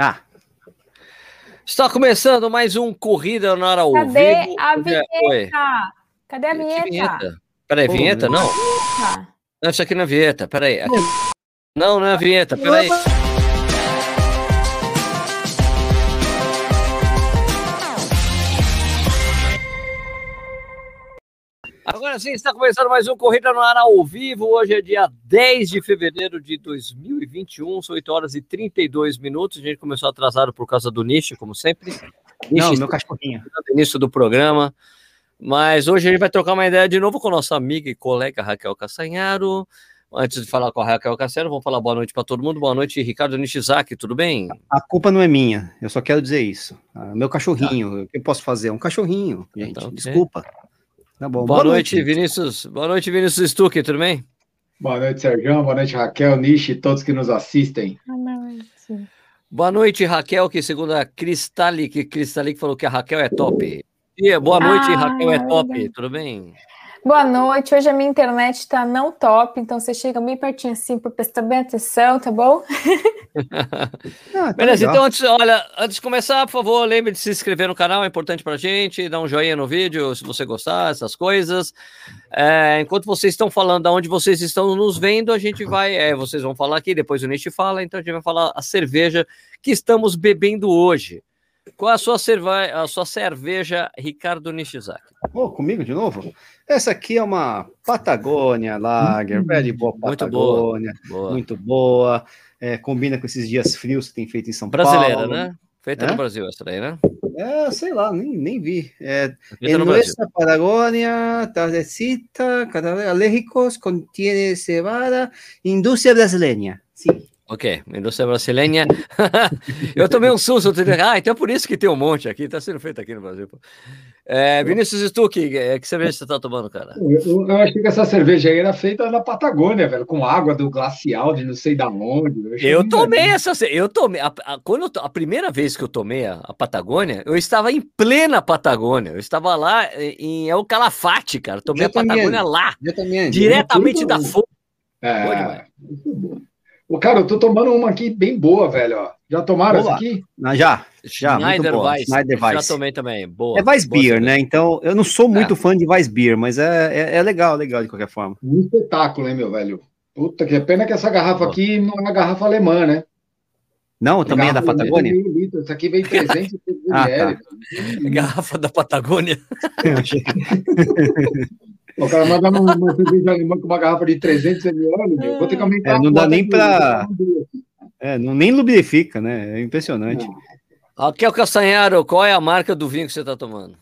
Ah. Está começando mais um Corrida na Hora ao Cadê Vivo. a é- vinheta? Cadê a Que vinheta? Peraí, Pô, vinheta? Não. Tá. Não, isso aqui não é vinheta. Peraí. Aqui... Não, não é vinheta. Peraí. Agora sim, está começando mais um Corrida no Ar ao vivo. Hoje é dia 10 de fevereiro de 2021, são 8 horas e 32 minutos. A gente começou atrasado por causa do nicho, como sempre. Não, Nicho meu cachorrinho. no início do programa. Mas hoje a gente vai trocar uma ideia de novo com nossa amiga e colega Raquel Castanharo. Antes de falar com a Raquel Castanharo, vamos falar boa noite para todo mundo. Boa noite, Ricardo Nishizaki, tudo bem? A culpa não é minha, eu só quero dizer isso. Ah, meu cachorrinho, o que eu posso fazer? É um cachorrinho, gente. Então. Desculpa. Tá bom. Boa, noite, Vinícius. Boa noite, Vinícius Stuck, tudo bem? Boa noite, Sérgio. Boa noite, Raquel, Nishi e todos que nos assistem. Não, sim. Boa noite, Raquel, que segundo a Cristalic, Cristalic falou que a Raquel é top. E boa noite, Ah, Raquel é top, tudo bem? Boa noite. Hoje a minha internet tá não top, então você chega bem pertinho assim para prestar bem atenção, tá bom? Ah, tá Beleza, legal. então antes, olha, antes de começar, por favor, lembre de se inscrever no canal, é importante pra gente, dar um joinha no vídeo se você gostar, essas coisas. É, enquanto vocês estão falando de onde vocês estão nos vendo, a gente vai, é, vocês vão falar aqui, depois o Nish fala, então a gente vai falar a cerveja que estamos bebendo hoje. Qual a sua, cerve a sua cerveja, Ricardo Nishizaki? Ô, comigo de novo? Essa aqui é uma Patagônia Lager, velho, boa Hum, muito boa. Patagônia, muito boa. É, combina com esses dias frios que tem feito em São Brasileira, Paulo. né? Feita É? no Brasil, essa daí, né? É, sei lá, nem, nem vi. É, Feita en no Brasil. nuestra Patagonia, tardecita, cada alérgicos, contiene cebada, indústria brasileira. Sim. Ok, indústria brasileira. eu tomei um susto. eu Ah, então é por isso que tem um monte aqui, tá sendo feito aqui no Brasil. pô. É, Vinícius Stuck, é, que cerveja você tá tomando, cara? Eu, eu achei que essa cerveja aí era feita na Patagônia, velho, com água do glacial de não sei da onde. Eu bem tomei legal. essa. Eu tomei. A, a- quando eu a primeira vez que eu tomei a, a Patagônia, eu estava em plena Patagônia. Eu estava lá em El Calafate, cara. Tomei Eu a Patagônia lá, Eu diretamente da fonte. É, bom. Ô, cara, eu tô tomando uma aqui bem boa, velho. Ó. Já tomaram Boa. essa aqui? Ah, já, já, muito Schneider boa. Weiss. Já Weiss. tomei também. Boa. É Weissbier, boa né? Então, eu não sou muito É. fã de Weissbier, mas é, é, é legal, legal de qualquer forma. Um espetáculo, hein, meu velho? Puta que pena que essa garrafa Boa. aqui não é uma garrafa alemã, né? Não, também é da Patagônia? Essa aqui vem 300 Ah, tá. ml. cerveja. Garrafa da Patagônia. O cara manda uma, uma cerveja alemã com uma garrafa de 300 ml, meu. Vou ter que aumentar É, não dá nem pra- É, não, nem lubrifica, né? É impressionante. Raquel Castanharo, qual é a marca do vinho que você está tomando?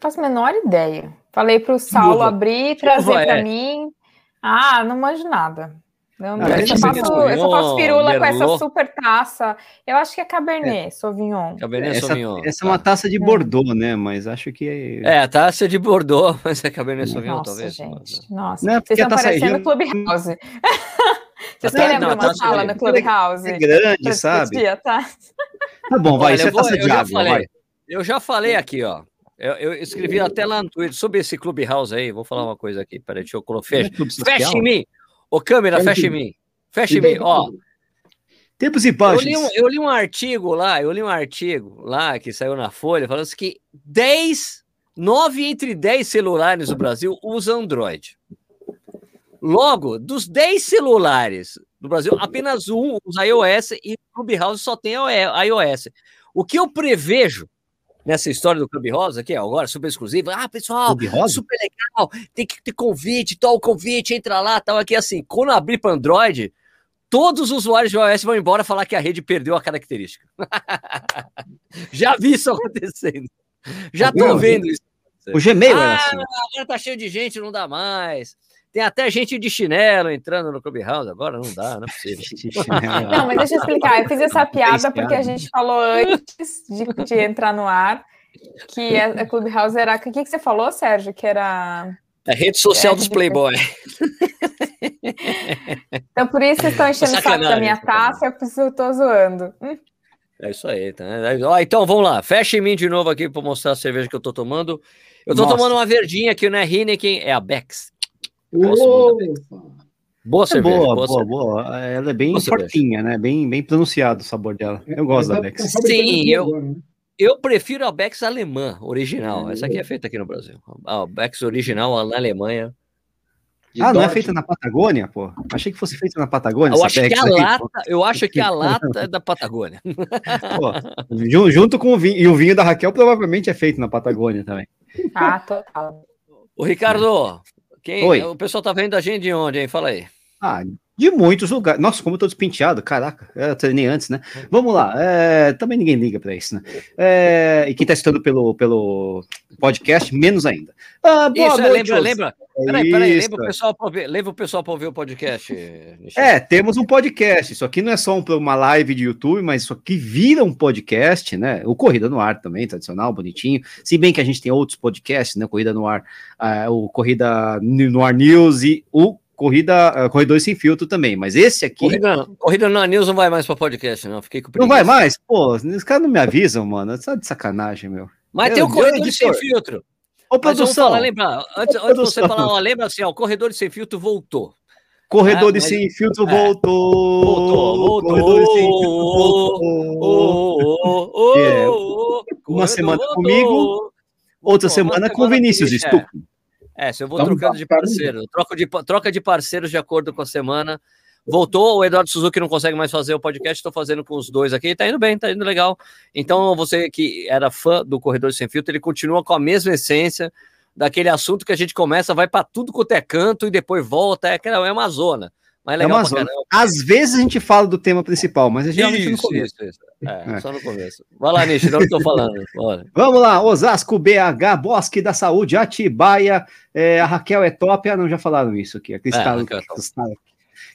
Faço a menor ideia. Falei pro Saulo uva? abrir, trazer para é? mim. Ah, não manjo nada. Eu, não- Ah, eu só faço, eu só faço Sauvignon, firula com essa Merlot. super taça. Eu acho que é Cabernet Sauvignon. Cabernet Essa, Sauvignon. essa é uma taça de Bordeaux, né? Mas acho que. É, a taça de Bordeaux, mas é Cabernet Sauvignon, Nossa, talvez. gente. Nossa. Não, porque Vocês estão aí parecendo já- Clubhouse. Vocês querem abrir não, uma sala é- no Clubhouse? É grande, sabe? discutir a taça? Tá bom, vai. Olha, Isso é taça de já água, falei. vai. Eu já falei aqui, ó. Eu, eu escrevi até lá no Twitter sobre esse Clubhouse aí. Vou falar uma coisa aqui. Peraí, deixa eu colocar. Não é Fecha, em mim. Ô, câmera, Fecha fecha em em mim. Fecha em mim. Ó, Tempos e eu li, páginas. um, eu li um artigo lá, eu li um artigo lá que saiu na Folha, falando assim que 10, 9 entre 10 celulares no Brasil usam Android. Logo, dos 10 celulares no Brasil, apenas um usa iOS e o Clubhouse só tem iOS. O que eu prevejo nessa história do Clubhouse aqui, ó, agora super exclusivo, ah, pessoal, Clube Rosa? super legal, tem que ter convite, tal convite, entra lá, tal, aqui assim, quando abrir para Android, todos os usuários de iOS vão embora falar que a rede perdeu a característica. Já vi isso acontecendo. Já tô Meu, vendo isso. O Gmail era Ah, assim. agora tá cheio de gente, não dá mais. Tem até gente de chinelo entrando no Clubhouse, agora não dá, não é possível. Não, mas deixa eu explicar. Eu fiz essa piada porque a gente falou antes de, de entrar no ar que a, a Clubhouse era. O que, que você falou, Sérgio? Que era. É a rede social É, dos Playboy. Então, por isso vocês estão enchendo o saco da minha taça, eu preciso- tô zoando. Hum, É isso aí, tá? Ó, então vamos lá, fecha em mim de novo aqui para mostrar a cerveja que eu tô tomando. Eu tô Nossa. tomando uma verdinha que não é Heineken, é a Bex. Boa É cerveja. boa, boa boa, cerveja. boa. Ela é bem Boa cerveja. fortinha, né? Bem, bem pronunciado o sabor dela. Eu gosto da Tá- Bex. Sim, eu- né? Eu prefiro a Bex alemã, original. Essa aqui é feita aqui no Brasil. A Bex original na Alemanha. De Ah, não é Dodge. feita na Patagônia, pô? Achei que fosse feita na Patagônia. Eu essa acho que a aí, lata, pô. eu acho que a lata é da Patagônia. Pô, jun- junto com o vinho. E o vinho da Raquel provavelmente é feito na Patagônia também. Ah, total. Ô, Ricardo, quem, Oi. o pessoal tá vendo a gente de onde, hein? Fala aí. Ah, de muitos lugares. Nossa, como eu tô despinteado, caraca. Eu treinei antes, né? Vamos lá. é, também ninguém liga pra isso, né? É, e quem tá assistindo pelo, pelo podcast, menos ainda. Ah, boa Isso, é, noite, lembra, lembra? Peraí, peraí, Isso. lembra o pessoal pra ouvir, lembra o pessoal pra ouvir o podcast. Michel. É, temos um podcast. Isso aqui não é só um- uma live de YouTube, mas isso aqui vira um podcast, né? O Corrida no Ar também, tradicional, bonitinho. Se bem que a gente tem outros podcasts, né? Corrida no Ar, ah, o Corrida no Ar News e o Corrida ah, Corredores Sem Filtro também. Mas esse aqui Corrida, corrida na News não vai mais pra podcast, não. Fiquei com não vai mais? Pô, os caras não me avisam, mano. Tá de sacanagem, meu. Mas Eu- tem o corredor sem filtro. Ô, produção, falar, lembrar. Antes, Ô, antes de você falar, ó, lembra assim, ó, o corredor sem filtro voltou. Corredores Ah, mas- Sem Filtro é. voltou. Voltou, voltou. Sem Filtro voltou. É, uma corredor semana voltou. comigo, Outra semana com Vinícius o Michel. Stuck. É, se eu vou Vamos trocando de dar- parceiro, troca de, troca de parceiros de acordo com a semana. Voltou, o Eduardo Suzuki não consegue mais fazer o podcast, estou fazendo com os dois aqui, tá indo bem, tá indo legal. Então, você que era fã do Corredor Sem Filtro, ele continua com a mesma essência daquele assunto que a gente começa, vai para tudo quanto é canto e depois volta, é, é uma zona. Mas é É legal uma pra caramba. Às vezes a gente fala do tema principal, mas é geralmente no Isso, começo. isso, isso. É, É. só no começo. Vai lá, Nish, não estou falando. Bora. Vamos lá, Osasco, BH, Bosque da Saúde, Atibaia, é, a Raquel é top. Ah, não, já falaram isso aqui. A Cristal, É, é. Cristal.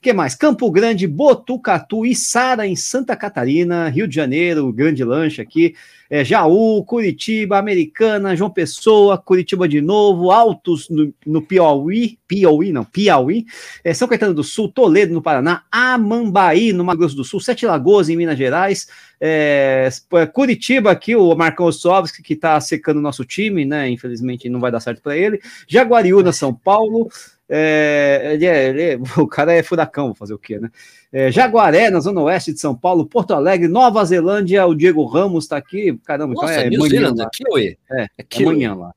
Que mais? Campo Grande, Botucatu, Içara, em Santa Catarina, Rio de Janeiro, grande lanche aqui. É, Jaú, Curitiba, Americana, João Pessoa, Curitiba de novo, Altos no, no Piauí, Piauí, não, Piauí, é, São Caetano do Sul, Toledo no Paraná, Amambaí no Mato Grosso do Sul, Sete Lagoas em Minas Gerais, é, Curitiba aqui, o Marcão Ossovski, que está secando o nosso time, né? Infelizmente não vai dar certo para ele. Jaguariúna, São Paulo. É, ele é- ele é- o cara é furacão, vou fazer o quê, né? É, Jaguaré, na Zona Oeste de São Paulo, Porto Alegre, Nova Zelândia, o Diego Ramos está aqui. Caramba, então Nossa, é New manhã Zealand, lá. Kiwi. É, É É manhã lá.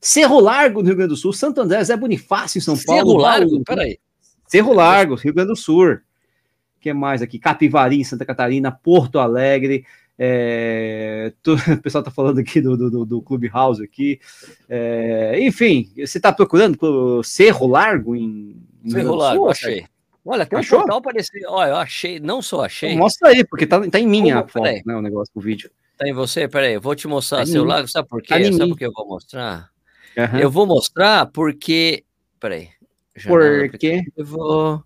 Cerro Largo, no Rio Grande do Sul, Santo André, Zé Bonifácio, em São Paulo. Cerro Largo, peraí. Cerro Largo, Rio Grande do Sul. O que mais aqui? Capivari, Santa Catarina, Porto Alegre. É, tu- o pessoal tá falando aqui do, do, do- Clubhouse aqui. É, enfim, você tá procurando por Cerro Largo em, em Cerro Largo, Sul, achei. Olha, tem um Achou? portal parecido. Olha, eu achei, não só achei. Mostra aí, porque tá, tá em minha Como? foto, né, o negócio do vídeo. Tá em você? Peraí, eu vou te mostrar Tá seu. Sabe por quê? Tá Sabe por que eu vou mostrar? Aham. Eu vou mostrar porque. Peraí. Porque aplicativo,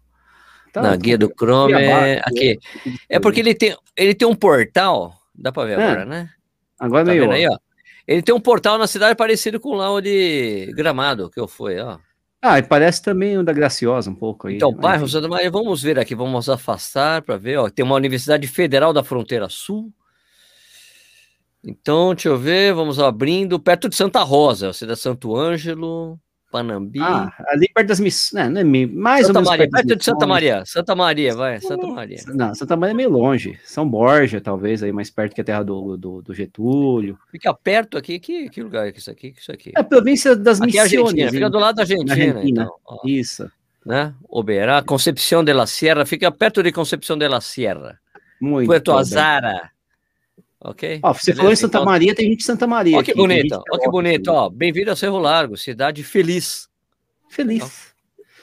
tá, na guia do Chrome. abaixo, Aqui. É porque ele tem, ele tem um portal. Dá pra ver É, agora, né? agora Tá meio. aí, ó? Ele tem um portal na cidade parecido com lá o de Gramado, que eu fui, ó. Ah, e parece também o da Graciosa um pouco aí. Então, bairro enfim. Santa Maria, vamos ver aqui, vamos afastar para ver, ó. Tem uma Universidade Federal da Fronteira Sul. Então, deixa eu ver, vamos abrindo, perto de Santa Rosa, cidade de Santo Ângelo, Panambi. Ah, ali perto das missões. Né, não é mais Santa ou menos Maria, perto de Santa. Maria, Santa Maria, vai, Santa Maria. Não, Santa Maria é meio longe. São Borja, talvez, aí mais perto que a terra do, do, do Getúlio. Fica perto aqui, que, que lugar é isso aqui? Que isso aqui? É a província das Aqui é missões. Argentina, fica do lado da Argentina, Argentina. então. ó, Isso. né? Oberá, Concepción de la Sierra, fica perto de Concepción de la Sierra. Muito. Puerto. Azara. Ok? Ó, você Beleza, falou em Santa então- Maria, tem gente de Santa Maria. Olha que tem bonito, olha que bonito, ó. Bem-vindo a Cerro Largo, cidade feliz. Feliz.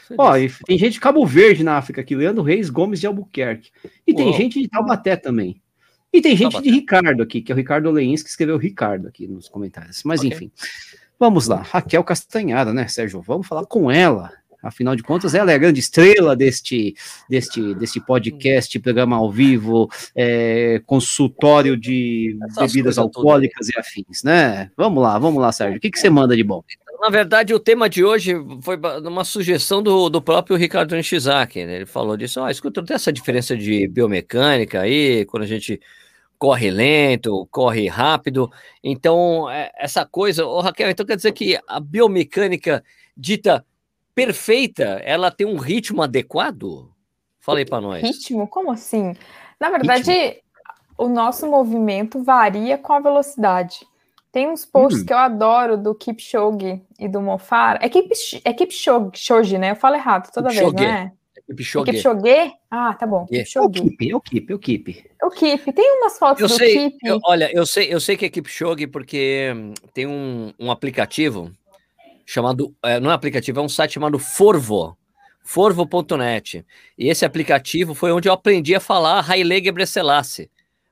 Feliz. Ó, e tem gente de Cabo Verde na África aqui, Leandro Reis Gomes de Albuquerque. E tem Uau. gente de Taubaté também. E tem gente Taubaté. de Ricardo aqui, que é o Ricardo Leins, que escreveu Ricardo aqui nos comentários. Mas Ok. enfim. Vamos lá. Raquel Castanhada, né, Sérgio? Vamos falar com ela. Afinal de contas, ela é a grande estrela deste, deste, deste podcast, programa ao vivo, é, consultório de Essas bebidas alcoólicas e afins, né? Vamos lá, vamos lá, Sérgio. O que, que você manda de bom? Na verdade, o tema de hoje foi uma sugestão do, do próprio Ricardo Nishizaki, né? Ele falou disso, ó, escuta, tem essa diferença de biomecânica aí, quando a gente corre lento, corre rápido. Então, é- essa coisa, ô Raquel, então quer dizer que a biomecânica dita perfeita, ela tem um ritmo adequado? Fala aí para nós. Ritmo? Como assim? Na verdade, ritmo. o nosso movimento varia com a velocidade. Tem uns posts hum. que eu adoro do Kipchoge e do Mofar. É, Kip, é Kipchoge, né? Eu falo errado toda Kipchoge. vez, não é? Kipchoge. É Kipchoge? Ah, tá bom. É o Kip, é o Kip, é o Kip. É o Kip. Tem umas fotos eu do sei, Kip. Eu, olha, eu sei, eu sei que é Kipchoge porque hum, tem um, um aplicativo chamado, é, não é aplicativo, é um site chamado Forvo, forvo.net. E esse aplicativo foi onde eu aprendi a falar Haile Gebrselassie.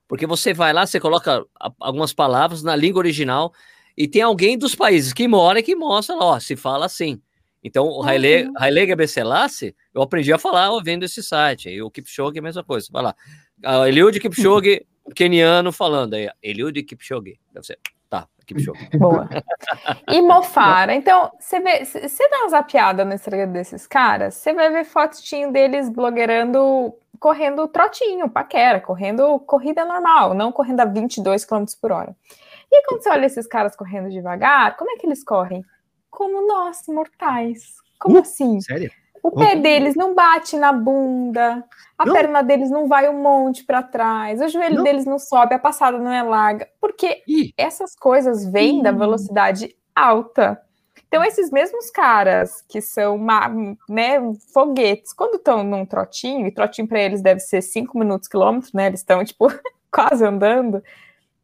Porque você vai lá, você coloca algumas palavras na língua original e tem alguém dos países que mora e que mostra, ó, se fala assim. Então, o Haile, uhum. Haile Gebrselassie, eu aprendi a falar vendo esse site. E o Kipchoge é a mesma coisa. Vai lá. Uh, Eliud Kipchoge, keniano, falando aí. Eliud Kipchoge. Deve ser. Tá, Kipchoge. Boa. E Mofara. Então, você vê, você dá uma zapiada no Instagram desses caras, você vai ver fotinho deles blogueirando, correndo trotinho, paquera, correndo corrida normal, não correndo a 22 km por hora. E quando você olha esses caras correndo devagar, como é que eles correm? Como nós, mortais. Como uh, assim? Sério? O pé deles não bate na bunda, a não. perna deles não vai um monte para trás, o joelho não. deles não sobe, a passada não é larga, porque Ih. essas coisas vêm Ih. da velocidade alta. Então, esses mesmos caras que são né, foguetes, quando estão num trotinho, e trotinho para eles deve ser 5 minutos quilômetros, né? Eles estão, tipo, quase andando,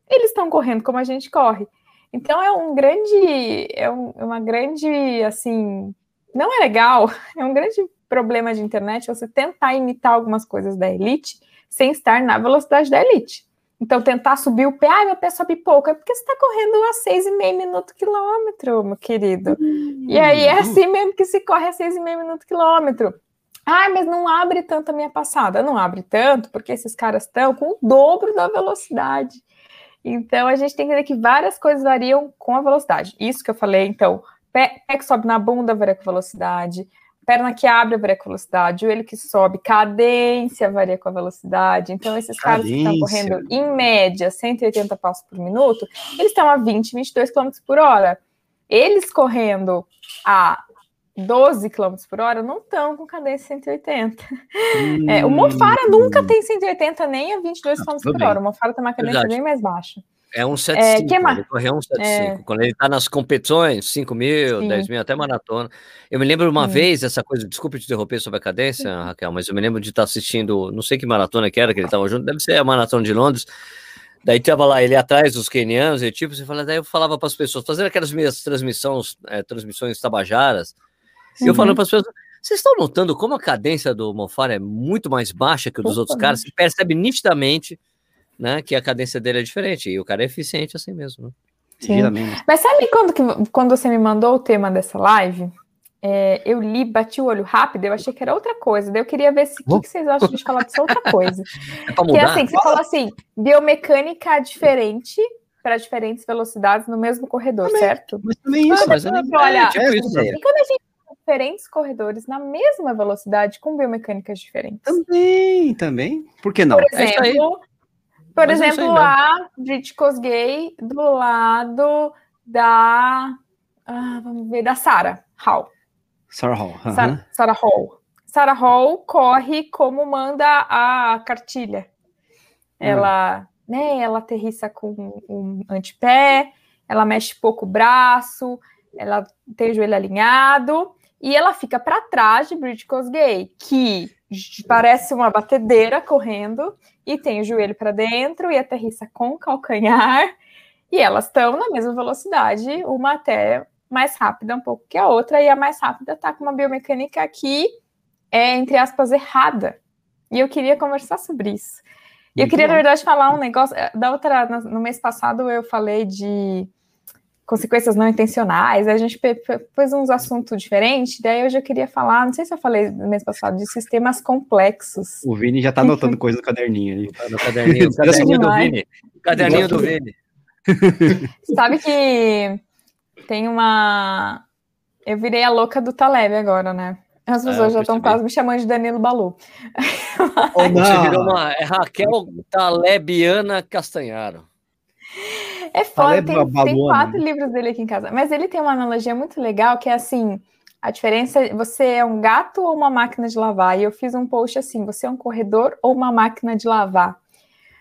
eles estão correndo como a gente corre. Então é um grande, é um, é uma grande, assim, não é legal, é um grande problema de internet você tentar imitar algumas coisas da elite sem estar na velocidade da elite. Então, tentar subir o pé, ai, meu pé sobe pouco, é porque você está correndo a seis e meio minuto quilômetro, meu querido. Uhum. E aí é assim mesmo que se corre a seis e meio minuto quilômetro. Ai, mas não abre tanto a minha passada. Não abre tanto, porque esses caras estão com o dobro da velocidade. Então, a gente tem que entender que várias coisas variam com a velocidade. Isso que eu falei, então, pé, pé que sobe na bunda varia com velocidade, perna que abre varia com velocidade, joelho que sobe, cadência varia com a velocidade. Então, esses caras que estão correndo, em média, 180 passos por minuto, eles estão a 20, 22 km por hora. Eles correndo a 12 km por hora não estão com cadência 180. Hum, é, o Mofara hum. nunca tem 180 nem a 22 km por hora. O Mofara tem uma cadência Verdade. bem mais baixa. É um 75, é, ele correu um 75. É. Quando ele está nas competições, 5 mil, Sim. 10 mil, até maratona. Eu me lembro uma Sim. vez, essa coisa, desculpe te interromper sobre a cadência, Sim. Raquel, mas eu me lembro de estar tá assistindo, não sei que maratona que era, que ele estava junto, deve ser a maratona de Londres. Daí tava lá ele atrás dos quenianos e tipo, você fala, daí eu falava para as pessoas, fazendo aquelas minhas transmissões, é, transmissões tabajaras, e eu falando uhum. para as pessoas, vocês estão notando como a cadência do Mofara é muito mais baixa que o dos outros caras? Você percebe nitidamente né, que a cadência dele é diferente. E o cara é eficiente assim mesmo. Né? Sim. Mas sabe quando, que, quando você me mandou o tema dessa live? É, eu li, bati o olho rápido, eu achei que era outra coisa. Daí eu queria ver se o que, que, vocês acham de falar dessa outra coisa. É Porque assim, você falou assim, biomecânica diferente para diferentes velocidades no mesmo corredor, também, certo? Mas também isso, mas mas olha, é, isso, e quando a gente diferentes corredores na mesma velocidade com biomecânicas diferentes. Também, também. Por que não? Por é exemplo, é por exemplo a Brit Kosgei do lado da ah, vamos ver da Sarah Hall. Sarah Hall. Uh -huh. Sarah Hall. Sarah Hall corre como manda a cartilha. Ela, hum. né, ela aterrissa com um antepé, ela mexe pouco o braço, ela tem o joelho alinhado e ela fica para trás de Bridget Kosgei, que parece uma batedeira correndo e tem o joelho para dentro e aterrissa com o calcanhar. E elas estão na mesma velocidade, uma até mais rápida um pouco que a outra, e a mais rápida está com uma biomecânica que é, entre aspas, errada. E eu queria conversar sobre isso. E eu queria, na verdade, falar um negócio. Da outra, no mês passado, eu falei de consequências não intencionais, a gente fez uns assuntos diferentes, daí hoje eu queria falar, não sei se eu falei no mês passado, de sistemas complexos. O Vini já tá anotando coisa no caderninho ali. Tá no caderninho, caderninho do Vini. Caderninho do Vini. Sabe que tem uma... Eu virei a louca do Taleb agora, né? As pessoas é, já estão quase me chamando de Danilo Balu. Oh, Você virou uma é Raquel Talebiana Castanharo. É foda, tem, tem, quatro livros dele aqui em casa. Mas ele tem uma analogia muito legal que é assim: A diferença é você é um gato ou uma máquina de lavar. E eu fiz um post assim: você é um corredor ou uma máquina de lavar?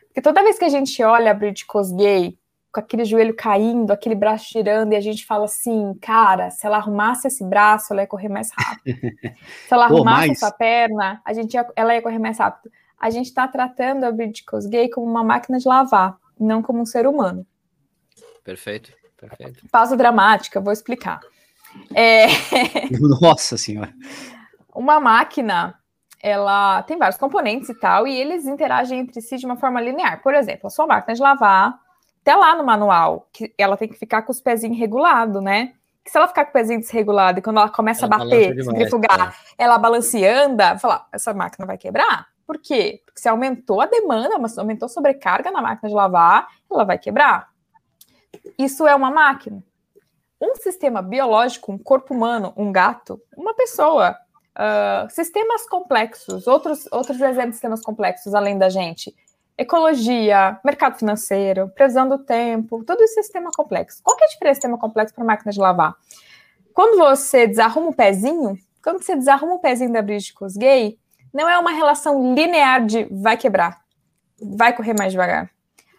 Porque toda vez que a gente olha a Brit Kosgei com aquele joelho caindo, aquele braço girando, e a gente fala assim, cara, se ela arrumasse esse braço, ela ia correr mais rápido. se ela arrumasse Pô, essa perna, a gente ia, ela ia correr mais rápido. A gente está tratando a Brit Kosgei como uma máquina de lavar, não como um ser humano. Perfeito, perfeito. Pausa dramática, vou explicar. É... Nossa senhora. Uma máquina, ela tem vários componentes e tal, e eles interagem entre si de uma forma linear. Por exemplo, a sua máquina de lavar, até lá no manual, que ela tem que ficar com os pezinhos regulados, né? Que se ela ficar com o pezinho desregulado e quando ela começa ela a bater, centrifugar, é. ela balanceanda, falar, essa máquina vai quebrar? Por quê? Porque se aumentou a demanda, mas aumentou a sobrecarga na máquina de lavar, ela vai quebrar. Isso é uma máquina um sistema biológico, um corpo humano, um gato, uma pessoa, uh, sistemas complexos, outros, outros exemplos de sistemas complexos além da gente, ecologia, mercado financeiro, previsão do tempo, tudo isso é sistema complexo. Qual que é a diferença de sistema complexo para máquina de lavar? Quando você desarruma o pezinho, quando você desarruma o pezinho da Bridgecos gay, não é uma relação linear de vai quebrar, vai correr mais devagar.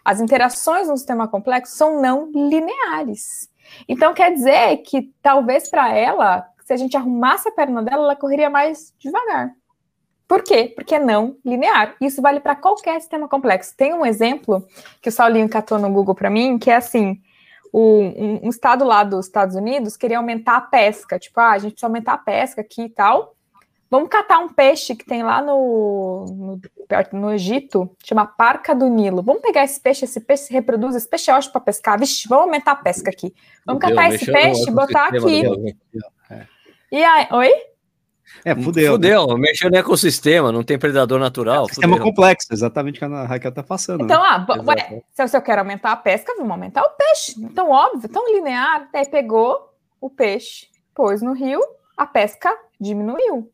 As interações no sistema complexo são não lineares. Então quer dizer que talvez para ela, se a gente arrumasse a perna dela, ela correria mais devagar. Por quê? Porque é não linear. Isso vale para qualquer sistema complexo. Tem um exemplo que o Saulinho catou no Google para mim, que é assim: o, um, um, estado lá dos Estados Unidos queria aumentar a pesca. Tipo, ah, a gente precisa aumentar a pesca aqui e tal. Vamos catar um peixe que tem lá no, no, no Egito, chama parca do Nilo. Vamos pegar esse peixe, esse peixe se reproduz, esse peixe é ótimo para pescar. Vixe, vamos aumentar a pesca aqui. Vamos catar esse peixe e botar aqui. É. E aí, oi? É, fudeu. Fudeu, mexeu no ecossistema, não tem predador natural. É, sistema complexo, exatamente o que a Raquel tá passando. Então, né? ah, ué, se eu quero aumentar a pesca, vamos aumentar o peixe. Então, óbvio, tão linear. Daí pegou o peixe, pôs no rio, a pesca diminuiu.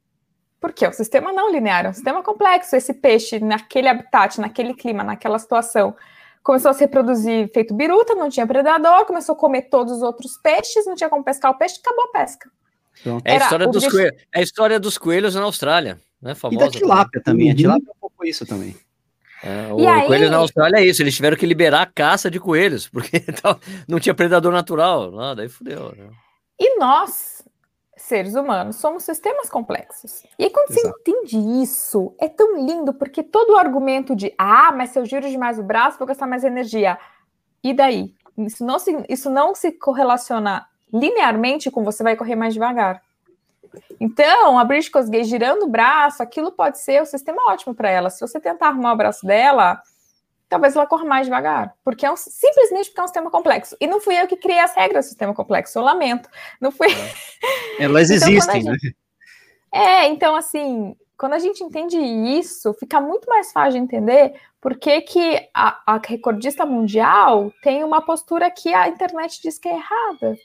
Porque um sistema não linear, é um sistema complexo. Esse peixe, naquele habitat, naquele clima, naquela situação, começou a se reproduzir feito biruta, não tinha predador, começou a comer todos os outros peixes, não tinha como pescar o peixe, acabou a pesca. É a, história dos coelhos, é a história dos coelhos na Austrália, né? Famosa, e da tilápia também, a uhum. tilápia é um pouco isso também. É, o aí... coelho na Austrália é isso, eles tiveram que liberar a caça de coelhos, porque não tinha predador natural, lá, daí fudeu. Né? E nós, seres humanos, somos sistemas complexos. E aí, quando Exato. você entende isso, é tão lindo, porque todo o argumento de ah, mas se eu giro demais o braço, vou gastar mais energia. E daí? Isso não se, isso não se correlaciona linearmente com você vai correr mais devagar. Então, a Bridget Kosgei girando o braço, aquilo pode ser o sistema ótimo para ela. Se você tentar arrumar o braço dela, talvez ela corra mais devagar, porque é um, simplesmente porque é um sistema complexo. E não fui eu que criei as regras do sistema complexo, eu lamento. Não fui. É. Elas então, existem, né? gente... né? É, então assim, quando a gente entende isso, fica muito mais fácil de entender por que, que a, a recordista mundial tem uma postura que a internet diz que é errada.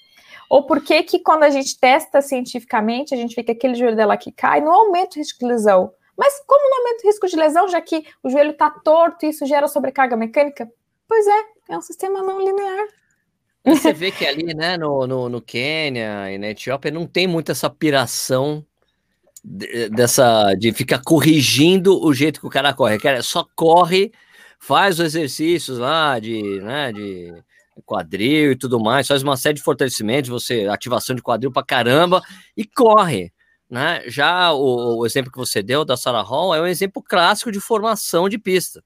Ou por que, que quando a gente testa cientificamente, a gente vê que aquele joelho dela que cai, não aumenta o risco de lesão. Mas como não aumenta o risco de lesão, já que o joelho está torto e isso gera sobrecarga mecânica? Pois é, é um sistema não linear. Você vê que ali, né, no, no, no Quênia e na Etiópia, não tem muito essa piração de, dessa de ficar corrigindo o jeito que o cara corre. Cara só corre, faz os exercícios lá de, né, de quadril e tudo mais, faz uma série de fortalecimentos, você ativação de quadril pra caramba e corre. Né? Já o, o, exemplo que você deu da Sarah Hall é um exemplo clássico de formação de pista.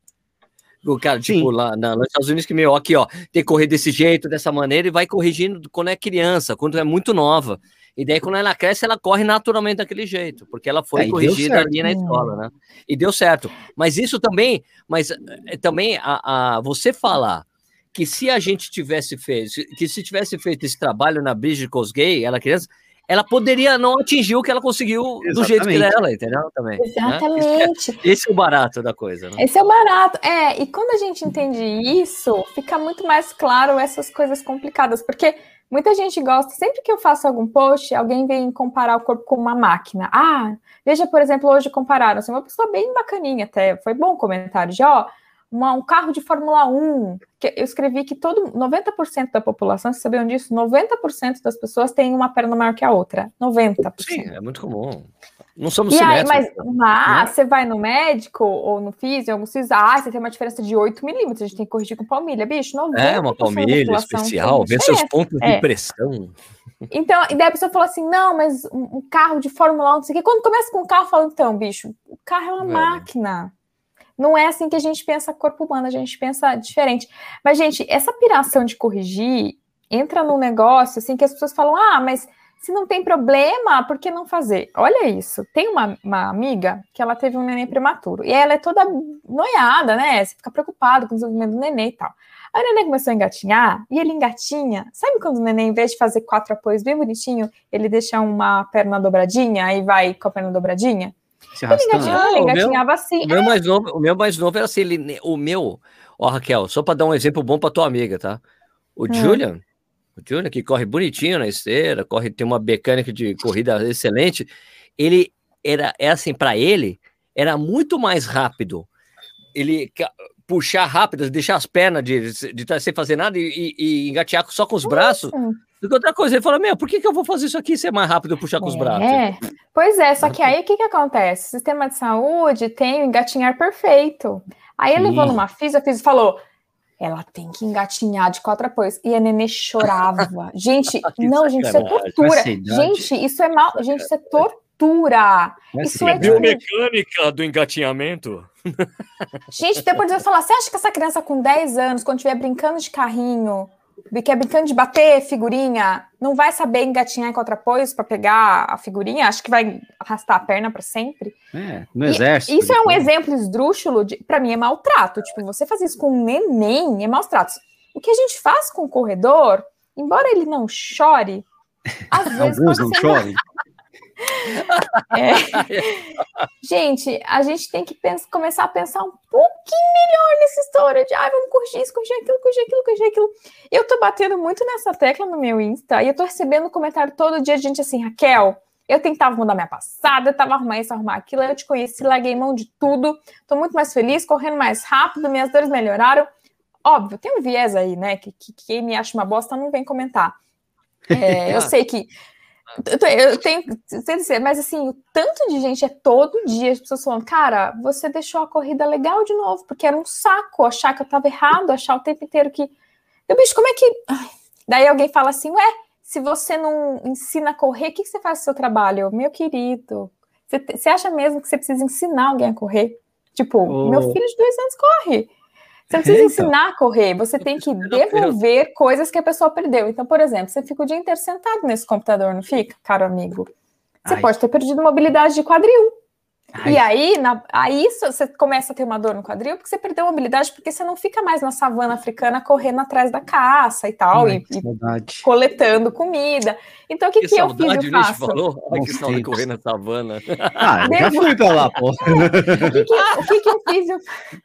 O cara, Sim. tipo, lá na, nos Estados Unidos, que meio, aqui, ó, tem que correr desse jeito, dessa maneira, e vai corrigindo quando é criança, quando é muito nova. E daí, quando ela cresce, ela corre naturalmente daquele jeito, porque ela foi é, corrigida ali na escola, né? E deu certo. Mas isso também, mas é, também a, a você falar que se a gente tivesse feito, que se tivesse feito esse trabalho na Bridget Cosgay, ela criança, ela poderia não atingir o que ela conseguiu Exatamente. do jeito que ela, entendeu? Também. Né? Exatamente. Né? Esse, é, o barato da coisa. Né? Esse é o barato. É, e quando a gente entende isso, fica muito mais claro essas coisas complicadas, porque muita gente gosta, sempre que eu faço algum post, alguém vem comparar o corpo com uma máquina. Ah, veja, por exemplo, hoje compararam, assim, uma pessoa bem bacaninha até, foi bom o comentário de, ó, uma, um carro de Fórmula 1. Que eu escrevi que todo 90% da população, vocês sabiam disso? 90% das pessoas têm uma perna maior que a outra. 90%. Sim, é muito comum. Não somos e aí, mas, mas você vai no médico ou no físico, alguns físicos, ah, você tem uma diferença de 8 milímetros, a gente tem que corrigir com palmilha, bicho. 90% É, uma palmilha especial, vê seus diferença. pontos É. de pressão. Então, e daí a pessoa falou assim: não, mas um, um carro de Fórmula 1, não sei o quê. Quando começa com o carro, fala, então, bicho, o carro é uma É. máquina. Não é assim que a gente pensa corpo humano, a gente pensa diferente. Mas, gente, essa piração de corrigir entra num negócio assim que as pessoas falam: ah, mas se não tem problema, por que não fazer? Olha isso. Tem uma, uma amiga que ela teve um neném prematuro e ela é toda noiada, né? Você fica preocupado com o desenvolvimento do neném e tal. Aí o neném começou a engatinhar e ele engatinha. Sabe quando o neném, em vez de fazer quatro apoios bem bonitinho, ele deixa uma perna dobradinha e vai com a perna dobradinha? Se Ele arrastando. engatinhava, Ah, ele o meu- engatinhava assim. O meu mais novo, o meu mais novo era assim, ele, o meu, ó, Raquel, só para dar um exemplo bom para tua amiga, tá? O Hum. Julian, o Julian que corre bonitinho na esteira, corre, tem uma mecânica de corrida excelente, ele era, é assim, para ele, era muito mais rápido ele puxar rápido, deixar as pernas de, de estar sem fazer nada e, e, e engatear só com os braços, do que outra coisa. Ele falou, meu, por que, que eu vou fazer isso aqui se é mais rápido puxar com os braços? É, pois é, só que aí o que, que acontece? O sistema de saúde tem o engatinhar perfeito. Aí ele levou numa física, a física falou: ela tem que engatinhar de quatro apoios. E a nenê chorava. gente, Que não, gente, isso é tortura. Gente, isso é mal. Gente, isso é tortura. Isso é tipo. Biomecânica do engatinhamento. Gente, depois eu falar, você acha que essa criança com 10 anos, quando estiver brincando de carrinho, que é brincando de bater figurinha, não vai saber engatinhar em contrapôs para pegar a figurinha? Acho que vai arrastar a perna para sempre? É, no E exército. Isso é um exemplo esdrúxulo, para mim é maltrato. Tipo, você fazer isso com um neném é maltrato. O que a gente faz com o corredor, embora ele não chore, às vezes Alguns não ser choram. É. Gente, a gente tem que pens- começar a pensar um pouquinho melhor nessa história de, ai, vamos corrigir isso, corrigir aquilo, corrigir aquilo, corrigir aquilo. Eu tô batendo muito nessa tecla no meu Insta e eu tô recebendo comentário todo dia de gente assim, Raquel, eu tentava mudar minha passada, eu tava arrumar isso, arrumar aquilo, eu te conheci, larguei mão de tudo, tô muito mais feliz, correndo mais rápido, minhas dores melhoraram. Óbvio, tem um viés aí, né, que, que quem me acha uma bosta não vem comentar. É, eu sei que eu tenho, sei dizer, mas assim, o tanto de gente é todo dia as pessoas falando, cara, você deixou a corrida legal de novo, porque era um saco achar que eu tava errado, achar o tempo inteiro que. Eu, bicho, como é que. Ai. Daí alguém fala assim, ué, se você não ensina a correr, o que, que você faz no seu trabalho? Eu, Meu querido, você, você acha mesmo que você precisa ensinar alguém a correr? Tipo, Oh. meu filho de dois anos corre. Você não precisa Então. ensinar a correr, você tem que devolver coisas que a pessoa perdeu. Então, por exemplo, você fica o dia inteiro sentado nesse computador, não fica, caro amigo? Você Ai. pode ter perdido mobilidade de quadril. Ai. E aí, na- aí isso- você começa a ter uma dor no quadril porque você perdeu mobilidade, porque você não fica mais na savana africana correndo atrás da caça e tal, Ai, e, que e coletando comida. Então, o que, Que, que eu saudade, fiz o e Nish faço? falou. Ai, que saudade correr na savana. Ah, eu já fui pra lá, pô. O que, que, o que, que um físio...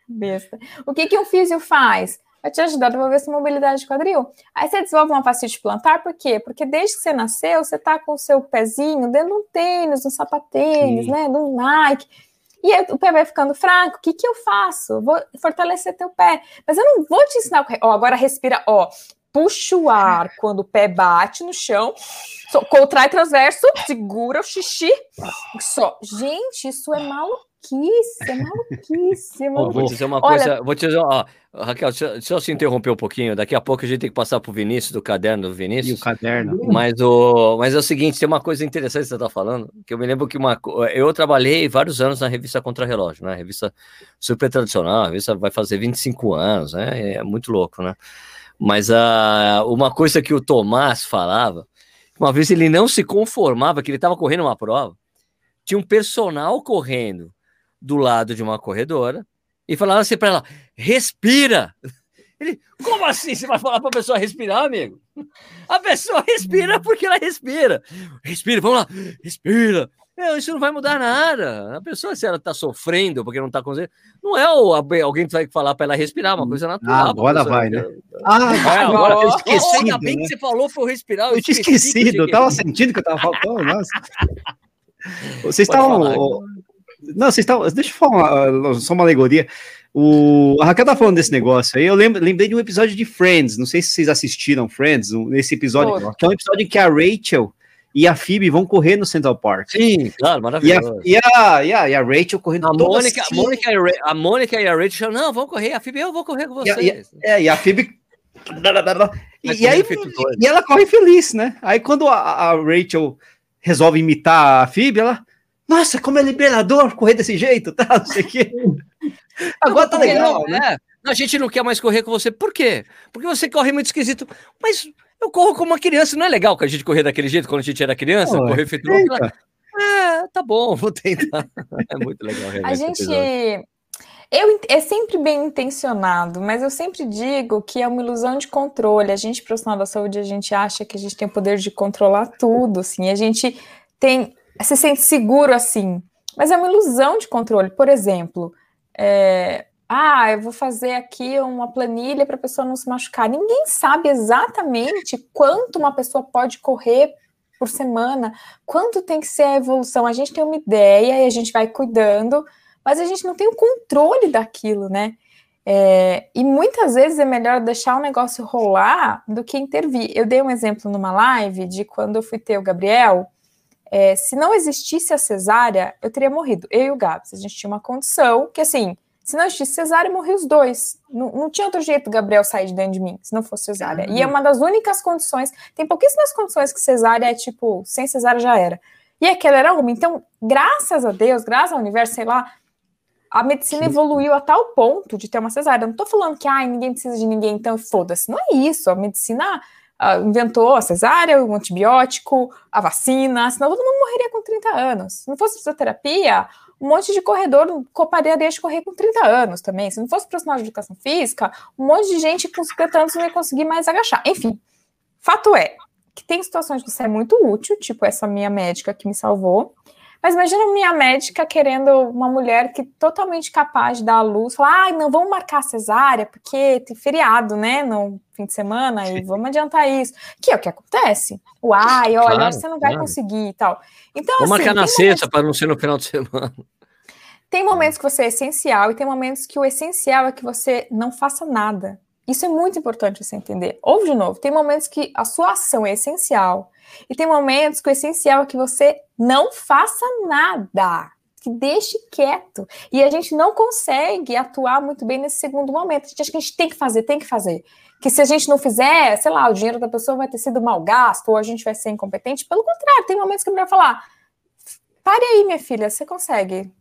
Besta. O que, que um físio faz? Vai te ajudar a desenvolver sua mobilidade de quadril. Aí você desenvolve uma fascite plantar, por quê? Porque desde que você nasceu, você tá com o seu pezinho dentro de um tênis, um sapatênis, Sim. né? De um Nike. E aí o pé vai ficando fraco. O que, que eu faço? Vou fortalecer teu pé. Mas eu não vou te ensinar correr. Ó, agora respira, ó. Puxa o ar quando o pé bate no chão. So- contrai transverso, segura o xixi. Só. Gente, isso é maluquice, é maluquice, é maluquice. vou te dizer uma Olha- coisa, vou te dizer, ó, Raquel, deixa, deixa eu se interromper um pouquinho. Daqui a pouco a gente tem que passar pro Vinícius, do caderno do E o Vinícius. caderno. Mas, o, mas é o seguinte, tem uma coisa interessante que você está falando, que eu me lembro que uma, eu trabalhei vários anos na revista Contra Relógio, né? Revista super tradicional, a revista vai fazer 25 anos, né? É muito louco, né? Mas a, uma coisa que o Tomás falava, uma vez ele não se conformava que ele estava correndo uma prova, tinha um personal correndo do lado de uma corredora e falava assim para ela: respira. Ele, como assim você vai falar para a pessoa respirar, amigo? A pessoa respira porque ela respira. Respira, vamos lá, respira. Meu, isso não vai mudar nada. A pessoa, se ela tá sofrendo porque não tá conseguindo, não é o, alguém que vai falar para ela respirar, é uma coisa natural. Ah, agora vai, né? Ah, É, agora agora eu eu esqueci. Ainda bem que você falou eu respirar. Eu tinha esqueci que esquecido, tinha eu que- tava sentindo que eu tava faltando. Nossa. Vocês Pode estavam. falar. Não, vocês estavam. Deixa eu falar uma- só uma alegoria. O, a Raquel tá falando desse negócio aí. Eu lembro, lembrei de um episódio de Friends. Não sei se vocês assistiram Friends, nesse episódio, oh. que é um episódio em que a Rachel e a Phoebe vão correr no Central Park. Sim, claro, maravilhoso. E a, e a, e a, e a Rachel correndo a Mônica, assim. a, Mônica, a Mônica e a Rachel, não, vão correr. A Phoebe, eu vou correr com vocês. E a, é, e a Phoebe... e, aí, e ela corre feliz, né? Aí quando a, a Rachel resolve imitar a Phoebe, ela... Nossa, como é liberador correr desse jeito, tá? Não sei o quê. Agora tá legal, não, né? É. A gente não quer mais correr com você. Por quê? Porque você corre muito esquisito. Mas eu corro como uma criança. Não é legal que a gente correr daquele jeito quando a gente era criança? Não, correr feito louco. É, tá bom, vou tentar. É muito legal. A gente... Eu, é sempre bem intencionado, mas eu sempre digo que é uma ilusão de controle. A gente, profissional da saúde, a gente acha que a gente tem o poder de controlar tudo, assim. A gente tem, se sente seguro assim, mas é uma ilusão de controle. Por exemplo, é, ah, eu vou fazer aqui uma planilha para a pessoa não se machucar. Ninguém sabe exatamente quanto uma pessoa pode correr por semana, quanto tem que ser a evolução. A gente tem uma ideia e a gente vai cuidando, mas a gente não tem o controle daquilo, né? É, e muitas vezes é melhor deixar o negócio rolar do que intervir. Eu dei um exemplo numa live de quando eu fui ter o Gabriel. É, se não existisse a cesárea, eu teria morrido, eu e o Gabs. A gente tinha uma condição que, assim, se não existisse cesárea, morri os dois. Não, não tinha outro jeito Gabriel sair de dentro de mim, se não fosse cesárea. Uhum. E é uma das únicas condições, tem pouquíssimas condições que cesárea é tipo, sem cesárea já era. E aquela era uma. Então, graças a Deus, graças ao universo, sei lá, a medicina Sim. evoluiu a tal ponto de ter uma cesárea. Eu não tô falando que ai, ninguém precisa de ninguém, então foda-se. Não é isso. A medicina uh, inventou a cesárea, o antibiótico, a vacina, senão todo mundo morreria com 30 anos. Se não fosse fisioterapia, um monte de corredor pararia de correr com 30 anos também. Se não fosse profissional de educação física, um monte de gente com 50 anos não ia conseguir mais agachar. Enfim, fato é que tem situações que você é muito útil, tipo essa minha médica que me salvou, mas imagina minha médica querendo uma mulher que totalmente capaz de dar a luz, falar, ah, não, vamos marcar a cesárea, porque tem feriado, né, no fim de semana, Sim. e vamos adiantar isso. Que é o que acontece. Uai, olha, claro, você não vai claro. conseguir e tal. Então, vamos assim, marcar na sexta para não ser no final de semana. Tem momentos que você é essencial e tem momentos que o essencial é que você não faça nada. Isso é muito importante você entender. Ouve de novo, tem momentos que a sua ação é essencial e tem momentos que o essencial é que você não faça nada, que deixe quieto. E a gente não consegue atuar muito bem nesse segundo momento. A gente acha que a gente tem que fazer, tem que fazer. Que se a gente não fizer, sei lá, o dinheiro da pessoa vai ter sido mal gasto, ou a gente vai ser incompetente. Pelo contrário, tem momentos que a mulher falar: pare aí, minha filha, você consegue.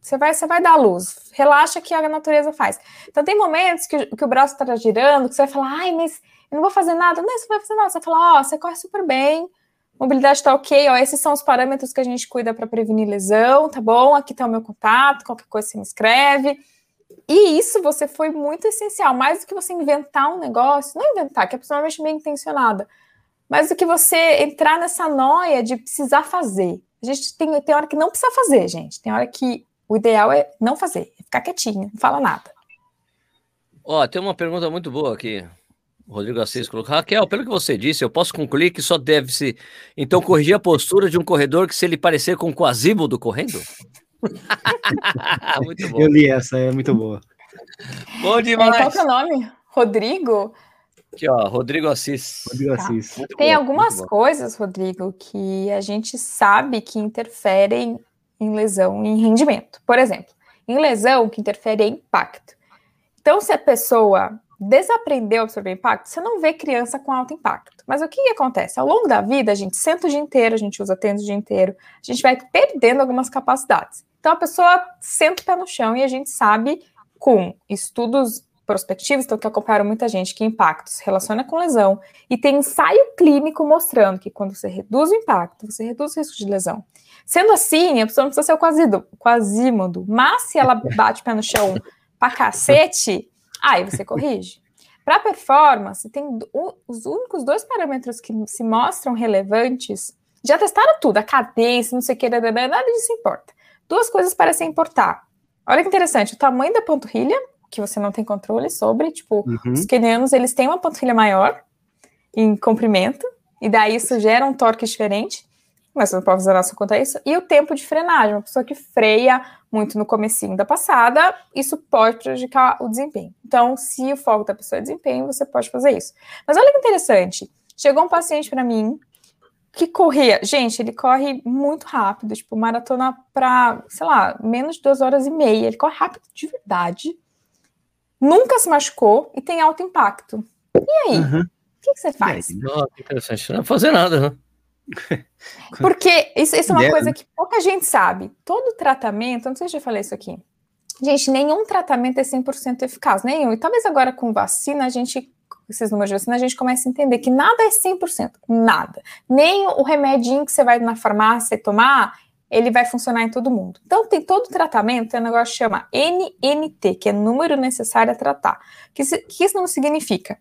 Você vai, você vai dar luz. Relaxa que a natureza faz. Então, tem momentos que, que o braço está girando, que você vai falar, ai, mas eu não vou fazer nada. Não, você não vai fazer nada. Você vai falar, ó, oh, você corre super bem, Mobilidade está ok, ó. Esses são os parâmetros que a gente cuida para prevenir lesão, tá bom? Aqui está o meu contato, qualquer coisa você me escreve. E isso você foi muito essencial, mais do que você inventar um negócio, não inventar, que é pessoalmente bem intencionada, mas do que você entrar nessa noia de precisar fazer. A gente tem, tem hora que não precisa fazer, gente. Tem hora que o ideal é não fazer, é ficar quietinho, não fala nada. Ó, tem uma pergunta muito boa aqui. Rodrigo Assis colocou. Raquel, pelo que você disse, eu posso concluir que só deve-se, então, corrigir a postura de um corredor que se ele parecer com o Quasímodo correndo? muito bom. Eu li essa, é muito boa. Bom demais. É, qual que é o nome? Rodrigo? Aqui, ó, Rodrigo Assis. Rodrigo tá. Assis. Tem bom, algumas coisas, Rodrigo, que a gente sabe que interferem em lesão e em rendimento. Por exemplo, em lesão, que interfere em impacto. Então, se a pessoa desaprender a absorver impacto, você não vê criança com alto impacto. Mas o que, que, acontece? Ao longo da vida, a gente senta o dia inteiro, a gente usa tênis o dia inteiro, a gente vai perdendo algumas capacidades. Então a pessoa senta o pé no chão e a gente sabe, com estudos prospectivos, então que acompanharam muita gente, que impacto se relaciona com lesão, e tem ensaio clínico mostrando que quando você reduz o impacto, você reduz o risco de lesão. Sendo assim, a pessoa não precisa ser o quasímodo, mas se ela bate o pé no chão pra cacete, Aí você corrige. Para performance, tem os únicos dois parâmetros que se mostram relevantes. Já testaram tudo, a cadência, não sei o que, nada disso importa. Duas coisas parecem importar. Olha que interessante, o tamanho da panturrilha, que você não tem controle sobre, tipo, uhum. os quenianos, eles têm uma panturrilha maior em comprimento, e daí isso gera um torque diferente. mas você não pode fazer nada quanto a isso. E o tempo de frenagem, uma pessoa que freia muito no comecinho da passada, isso pode prejudicar o desempenho. Então, se o foco da pessoa é desempenho, você pode fazer isso. Mas olha que interessante, chegou um paciente para mim que corria, gente, ele corre muito rápido, tipo, maratona para, sei lá, menos de duas horas e meia, ele corre rápido de verdade, nunca se machucou e tem alto impacto. E aí? Uhum. O que, que, você faz? Não, interessante, não fazer nada, né? Porque isso, isso é uma coisa que pouca gente sabe. Todo tratamento, não sei se eu já falei isso aqui. Gente, nenhum tratamento é 100% eficaz, nenhum. E talvez agora com vacina a gente, esses números de vacina, a gente comece a entender que nada é 100%, nada. Nem o remedinho que você vai na farmácia tomar, ele vai funcionar em todo mundo. Então, tem todo tratamento, tem um negócio que chama NNT, que é número necessário a tratar. O que, que isso não significa?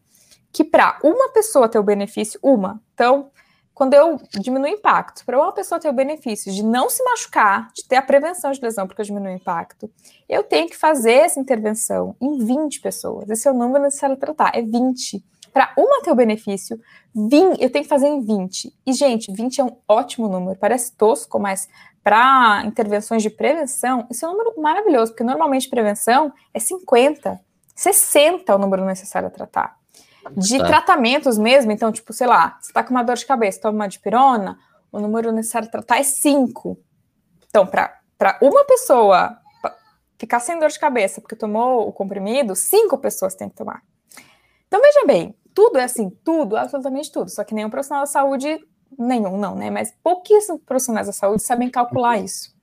Que para uma pessoa ter o benefício, uma, então, quando eu diminuo o impacto, para uma pessoa ter o benefício de não se machucar, de ter a prevenção de lesão porque eu diminuo o impacto, eu tenho que fazer essa intervenção em 20 pessoas. Esse é o número necessário tratar, é 20. Para uma ter o benefício, 20, eu tenho que fazer em 20. E, gente, 20 é um ótimo número, parece tosco, mas para intervenções de prevenção, isso é um número maravilhoso, porque normalmente prevenção é 50, 60 é o número necessário a tratar de tá. tratamentos mesmo, então, tipo, sei lá, você tá com uma dor de cabeça, toma uma dipirona, o número necessário tratar é 5. Então, para uma pessoa ficar sem dor de cabeça porque tomou o comprimido, cinco pessoas têm que tomar. Então, veja bem, tudo é assim, tudo, absolutamente tudo. Só que nenhum profissional da saúde, nenhum não, né? Mas pouquíssimos profissionais da saúde sabem calcular uhum. isso.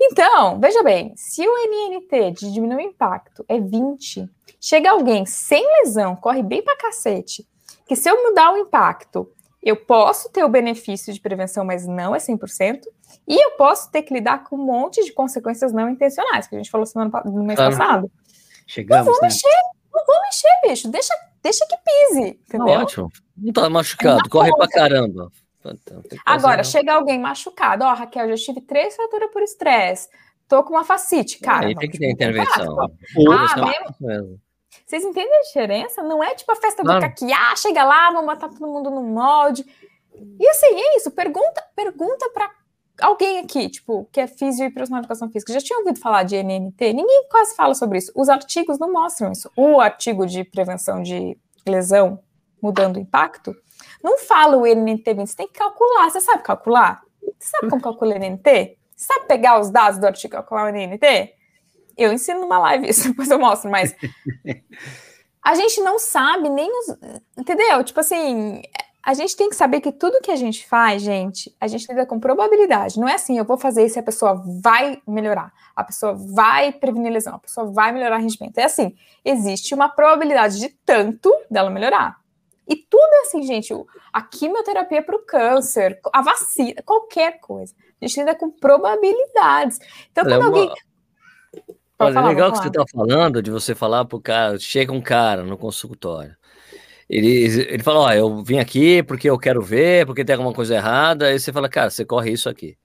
Então, veja bem, se o NNT de diminuir o impacto é 20, chega alguém sem lesão, corre bem pra cacete, que se eu mudar o impacto, eu posso ter o benefício de prevenção, mas não é 100%, e eu posso ter que lidar com um monte de consequências não intencionais, que a gente falou semana, no mês claro. passado. Chegamos, não vou né? mexer, não vou mexer, bicho, deixa, deixa que pise, entendeu? ótimo, não tá machucado, corre pra caramba. Então, Agora, chega alguém machucado, ó, oh, Raquel, já tive três fraturas por estresse, tô com uma facite, cara. Aí tem que ter intervenção. ah, mesmo? mesmo. Vocês entendem a diferença? Não é tipo a festa claro. do caquiá, chega lá, vamos botar todo mundo no molde. E assim, é isso. Pergunta, pergunta para alguém aqui, tipo, que é físico e profissional de educação física. Já tinha ouvido falar de NNT? Ninguém quase fala sobre isso. Os artigos não mostram isso. O artigo de prevenção de lesão mudando o impacto não fala o NNT20, você tem que calcular. Você sabe calcular? Você sabe como calcula o NNT? Você sabe pegar os dados do artigo e calcular o NNT? Eu ensino numa live isso, depois eu mostro, mas a gente não sabe nem os. Entendeu? Tipo assim, a gente tem que saber que tudo que a gente faz, gente, a gente lida com probabilidade. Não é assim, eu vou fazer isso e a pessoa vai melhorar, a pessoa vai prevenir lesão, a pessoa vai melhorar o rendimento. É assim, existe uma probabilidade de tanto dela melhorar. E tudo é assim, gente. A quimioterapia para o câncer, a vacina, qualquer coisa. A gente lida com probabilidades. Então, quando é uma... alguém. Olha, falar, legal que você está falando de você falar para o cara, chega um cara no consultório. Ele, ele fala, ó, oh, eu vim aqui porque eu quero ver, porque tem alguma coisa errada. Aí você fala, cara, você corre isso aqui.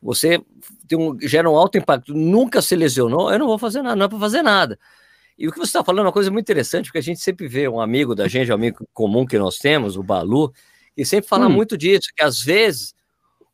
Você tem um, gera um alto impacto, nunca se lesionou, eu não vou fazer nada, não é para fazer nada. E o que você está falando é uma coisa muito interessante, porque a gente sempre vê um amigo da gente, um amigo comum que nós temos, o Balu, e sempre fala hum. muito disso, que às vezes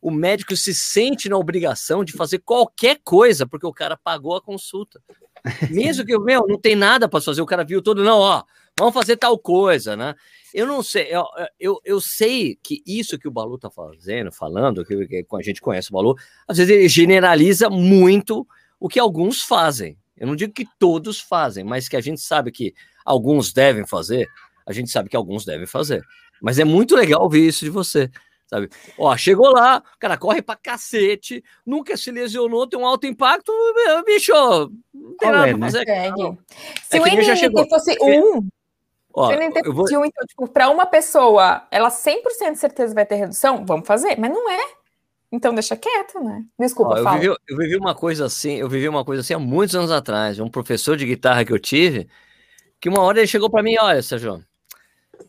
o médico se sente na obrigação de fazer qualquer coisa, porque o cara pagou a consulta. Mesmo que, meu, não tem nada para fazer, o cara viu todo, não, ó, vamos fazer tal coisa, né? Eu não sei, eu, eu, eu sei que isso que o Balu tá fazendo, falando, que, que a gente conhece o Balu, às vezes ele generaliza muito o que alguns fazem. Eu não digo que todos fazem, mas que a gente sabe que alguns devem fazer, a gente sabe que alguns devem fazer. Mas é muito legal ouvir isso de você, sabe? Ó, chegou lá, o cara corre pra cacete, nunca se lesionou, tem um alto impacto, bicho, não tem nada é, pra né? fazer. Né? Se é o NNT fosse um, Ó, se o NNT fosse vou... um, então, tipo, pra uma pessoa, ela 100% de certeza vai ter redução, vamos fazer, mas não é. Então deixa quieto, né? Desculpa, Ó, eu, vivi, eu vivi uma coisa assim, eu vivi uma coisa assim há muitos anos atrás. Um professor de guitarra que eu tive, que uma hora ele chegou para mim, olha, Sérgio,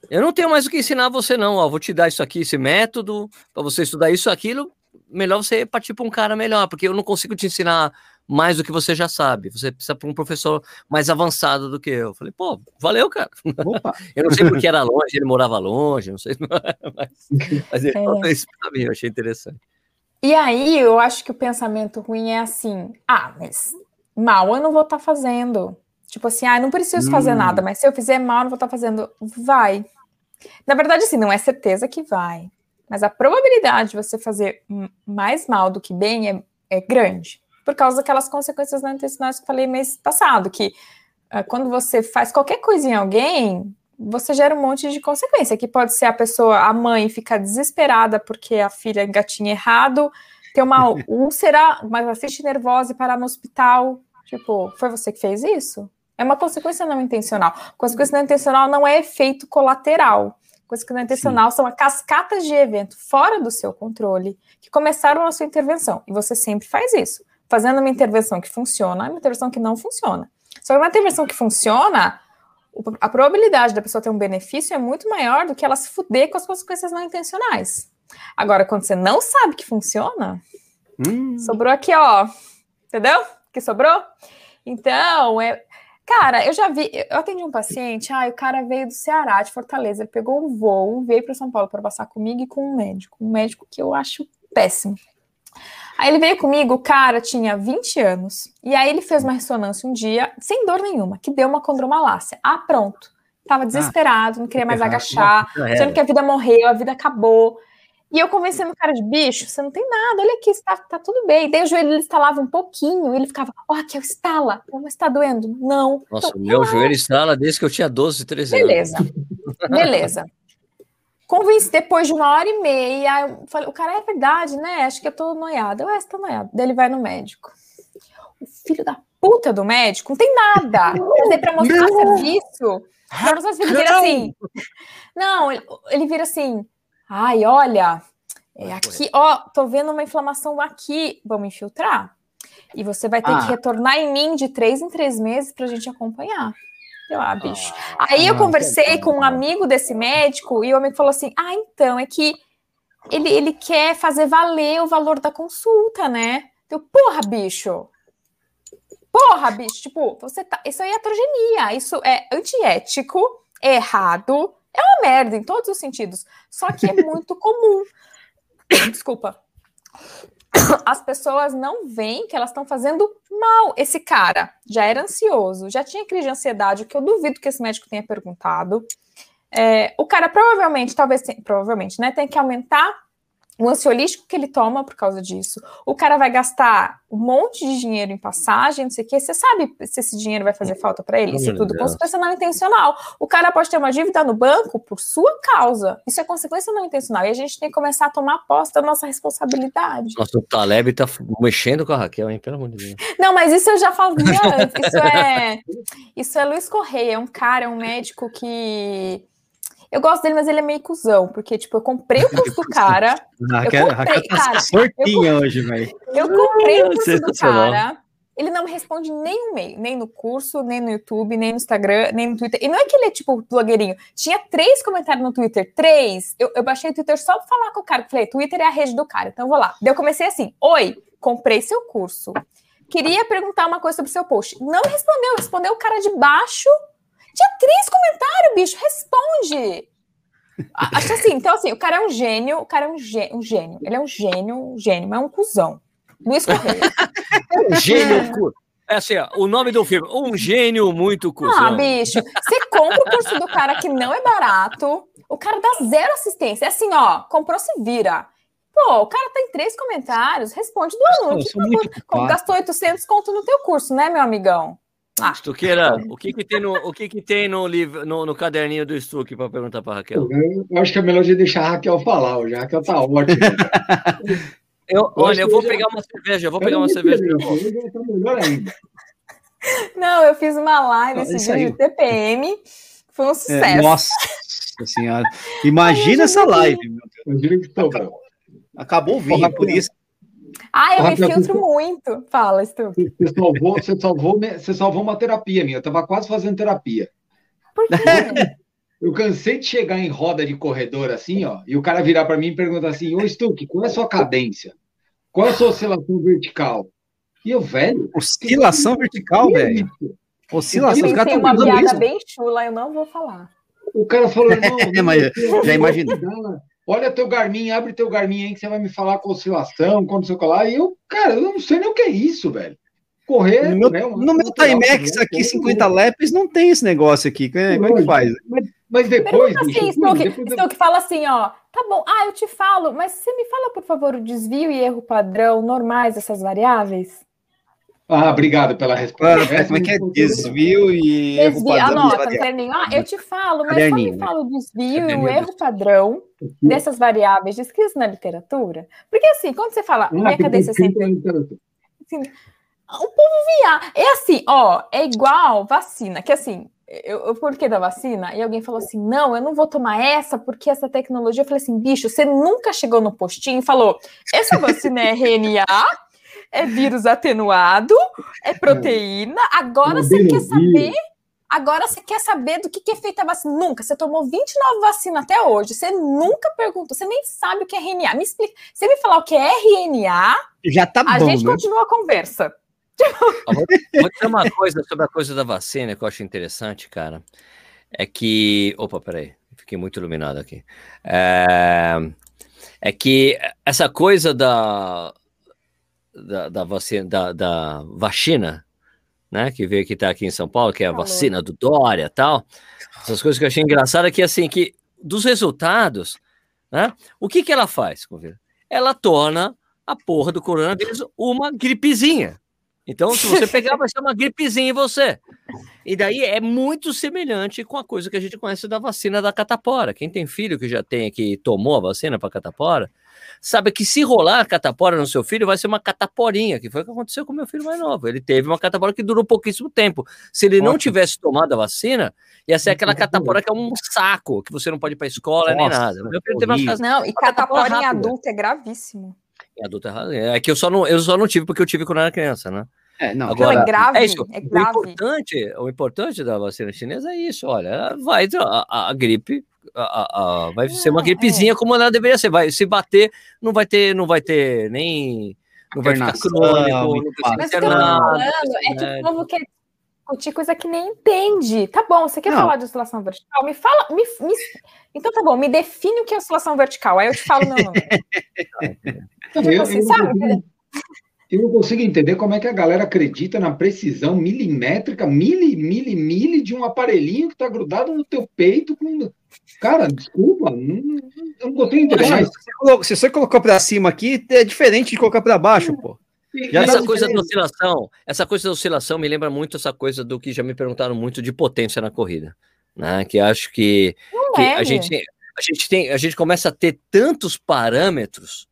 eu não tenho mais o que ensinar você não, ó, vou te dar isso aqui, esse método, para você estudar isso, aquilo, melhor você partir para um cara melhor, porque eu não consigo te ensinar mais do que você já sabe. Você precisa para um professor mais avançado do que eu. eu falei, pô, valeu, cara. Opa. eu não sei porque era longe, ele morava longe, não sei, mas, mas ele é. falou isso para mim, eu achei interessante. E aí eu acho que o pensamento ruim é assim: ah, mas mal eu não vou estar tá fazendo. Tipo assim, ah, não preciso hum. fazer nada, mas se eu fizer mal, eu não vou estar tá fazendo. Vai. Na verdade, assim, não é certeza que vai. Mas a probabilidade de você fazer mais mal do que bem é, é grande. Por causa daquelas consequências não intencionais que eu falei mês passado, que uh, quando você faz qualquer coisa em alguém, você gera um monte de consequência, que pode ser a pessoa, a mãe ficar desesperada porque a filha engatinha errado, ter uma úlcera, uma assiste nervosa e parar no hospital. Tipo, foi você que fez isso? É uma consequência não intencional. Consequência não intencional não é efeito colateral. Consequência não intencional Sim. são cascatas de evento fora do seu controle que começaram a sua intervenção. E você sempre faz isso. Fazendo uma intervenção que funciona, uma intervenção que não funciona. Só que uma intervenção que funciona, a probabilidade da pessoa ter um benefício é muito maior do que ela se fuder com as consequências não intencionais. Agora, quando você não sabe que funciona, hum. sobrou aqui, ó. Entendeu? Que sobrou? Então, é. Cara, eu já vi, eu atendi um paciente, ah, o cara veio do Ceará, de Fortaleza, ele pegou um voo, veio para São Paulo para passar comigo e com um médico, um médico que eu acho péssimo. Aí ele veio comigo, o cara tinha 20 anos. E aí ele fez uma ressonância um dia, sem dor nenhuma, que deu uma condromalácia. Ah, pronto. Tava ah, desesperado, não queria mais agachar, achando que a vida morreu, a vida acabou. E eu convencendo o cara de bicho, você não tem nada, olha aqui, está, tá tudo bem. Daí o joelho ele estalava um pouquinho, e ele ficava, ó, oh, aqui, estala, mas está doendo? Não. Nossa, então, meu joelho estala desde que eu tinha 12, 13 Beleza, anos. beleza. Beleza. Convenci depois de uma hora e meia. Eu falei, o cara é verdade, né? Acho que eu tô noiada. Eu, é, você tá noiada. Daí ele vai no médico. O filho da puta do médico não tem nada. Quer dizer, pra mostrar não. serviço. Pra mostrar serviço, ele vira assim. Não, ele, ele vira assim. Ai, olha, é aqui, ó, tô vendo uma inflamação aqui. Vamos infiltrar? E você vai ter ah. que retornar em mim de três em três meses pra gente acompanhar. Eu, ah, bicho. Aí eu conversei com um amigo desse médico e o amigo falou assim: ah, então, é que ele, ele quer fazer valer o valor da consulta, né? Eu, porra, bicho. Porra, bicho, tipo, você tá. Isso aí é heterogeneia, isso é antiético, é errado, é uma merda em todos os sentidos. Só que é muito comum. Desculpa as pessoas não veem que elas estão fazendo mal. Esse cara já era ansioso, já tinha crise de ansiedade, que eu duvido que esse médico tenha perguntado. É, o cara provavelmente, talvez, provavelmente, né, tem que aumentar o ansiolítico que ele toma por causa disso. O cara vai gastar um monte de dinheiro em passagem, não sei o quê. Você sabe se esse dinheiro vai fazer falta para ele? Isso tudo consequência não intencional. O cara pode ter uma dívida no banco por sua causa. Isso é consequência não intencional. E a gente tem que começar a tomar posse da nossa responsabilidade. Nossa, o Taleb tá mexendo com a Raquel, hein? Pelo amor de Deus. Não, mas isso eu já fazia antes. Isso é, isso é Luiz Correia, é um cara, é um médico que eu gosto dele, mas ele é meio cuzão, porque, tipo, eu comprei o curso do cara. Raquel, eu comprei, tá cara, sortinha eu, hoje, velho. Eu comprei o curso do cara. Ele não me responde nem no meio, nem no curso, nem no YouTube, nem no Instagram, nem no Twitter. E não é que ele é tipo blogueirinho. Tinha três comentários no Twitter, três. Eu, eu baixei o Twitter só pra falar com o cara. Falei, Twitter é a rede do cara, então eu vou lá. Daí eu comecei assim: Oi, comprei seu curso. Queria perguntar uma coisa sobre seu post. Não respondeu, respondeu o cara de baixo tinha três comentários, bicho, responde. Acho assim, então assim, o cara é um gênio, o cara é um gênio, um gênio. Ele é um gênio, um gênio, mas é um cuzão. Luiz Correia. um gênio, é assim, ó, o nome do filme, um gênio muito cuzão. Ah, bicho, você compra o curso do cara que não é barato, o cara dá zero assistência. É assim, ó, comprou, se vira. Pô, o cara tá em três comentários, responde do aluno. Que, gastou 800 conto no teu curso, né, meu amigão? Ah, Stuqueira, o que que tem no, o que que tem no livro, no, no caderninho do Stuque para perguntar para Raquel? Eu acho que é melhor de deixar a Raquel falar, hoje a Raquel tá ótima. eu, olha, eu vou pegar uma cerveja, eu vou pegar uma cerveja. melhor ainda. Não, eu fiz uma live esse dia de TPM, foi um é, sucesso. É, nossa senhora, imagina essa live, meu Deus. Acabou o vinho, por isso ah, eu me filtro muito. Fala, Stu. Você salvou, você, salvou, você salvou uma terapia minha. Eu estava quase fazendo terapia. Por quê? Eu cansei de chegar em roda de corredor assim, ó, e o cara virar para mim e perguntar assim: Ô Stuck, qual é a sua cadência? Qual é a sua oscilação vertical? E eu, velho. Oscilação vertical, é velho? Oscilação. Os caras uma piada isso. bem chula, eu não vou falar. O cara falou: não, é, mas já imaginei. Olha teu Garmin, abre teu Garmin aí que você vai me falar com oscilação, quando você colar. E eu, cara, eu não sei nem o que é isso, velho. Correr. No meu, né, no meu Timex aqui, 50 laps, não tem esse negócio aqui. Como é, como é que faz? Mas, mas depois. Pergunta assim, Stoke, que fala assim, ó. Tá bom, ah, eu te falo, mas você me fala, por favor, o desvio e erro padrão normais dessas variáveis? Ah, obrigado pela resposta. Ah, como é que é desvio e erro desvio, padrão? Anota, caderninho. Ah, eu te falo, mas só me fala o desvio e o erro padrão dessas variáveis descritas na literatura. Porque assim, quando você fala, minha cadência sempre... Assim, o povo via. É assim, ó, é igual vacina, que assim, eu, eu porquê da vacina? E alguém falou assim: não, eu não vou tomar essa porque essa tecnologia. Eu falei assim, bicho, você nunca chegou no postinho e falou: essa vacina é RNA, é vírus atenuado, é proteína. Agora você quer saber. Agora você quer saber do que, que é feita a vacina? Nunca. Você tomou 29 vacinas até hoje. Você nunca perguntou. Você nem sabe o que é RNA. Me explica. Você me falar o que é RNA, já tá a bom, gente né? continua a conversa. vou, vou dizer uma coisa sobre a coisa da vacina que eu acho interessante, cara. É que. Opa, peraí. Fiquei muito iluminado aqui. É, é que essa coisa da, da, da vacina, da, da vacina, né? Que veio que tá aqui em São Paulo, que é a Falou. vacina do Dória e tal. Essas coisas que eu achei engraçado é que, assim, que dos resultados, né? O que que ela faz? Ela torna a porra do coronavírus uma gripezinha. Então, se você pegar, vai ser uma gripezinha em você. E daí é muito semelhante com a coisa que a gente conhece da vacina da catapora. Quem tem filho que já tem que tomou a vacina para catapora, sabe que se rolar a catapora no seu filho, vai ser uma cataporinha, que foi o que aconteceu com meu filho mais novo. Ele teve uma catapora que durou pouquíssimo tempo. Se ele não tivesse tomado a vacina, ia ser aquela catapora que é um saco, que você não pode ir para escola nem Nossa, nada. Meu filho teve uma casa Não, e catapora catapora em adulto é gravíssimo. Em adulto errado. É que eu só não, eu só não tive porque eu tive quando era criança, né? É, não, Agora, Não, é grave, é isso. é O grave. importante, o importante da vacina chinesa é isso, olha, vai a, a- a gripe, a- a- a- vai ser uma Não, gripezinha como ela deveria ser. Vai se bater, não vai ter, não vai ter nem, não vai ficar crônico, não o internar, falando não é que o médico. povo quer discutir coisa que nem entende. Tá bom, você quer Não. falar de oscilação vertical? Me fala. Me, me- então tá bom, me define o que é oscilação vertical. Aí eu te falo meu nome. Não, Tipo eu, assim, eu não sabe? consigo, eu não consigo entender como é que a galera acredita na precisão milimétrica, mili, mili, mili de um aparelhinho que está grudado no teu peito. Com... Cara, desculpa, não, eu não consigo entender. Mas, se você colocou- se você colocou pra cima aqui, é diferente de colocar pra baixo, pô. Essa coisa da oscilação, essa coisa da oscilação me lembra muito essa coisa do que já me perguntaram muito de potência na corrida, né? Que acho que que é. a gente, a gente tem, a gente começa a ter tantos parâmetros,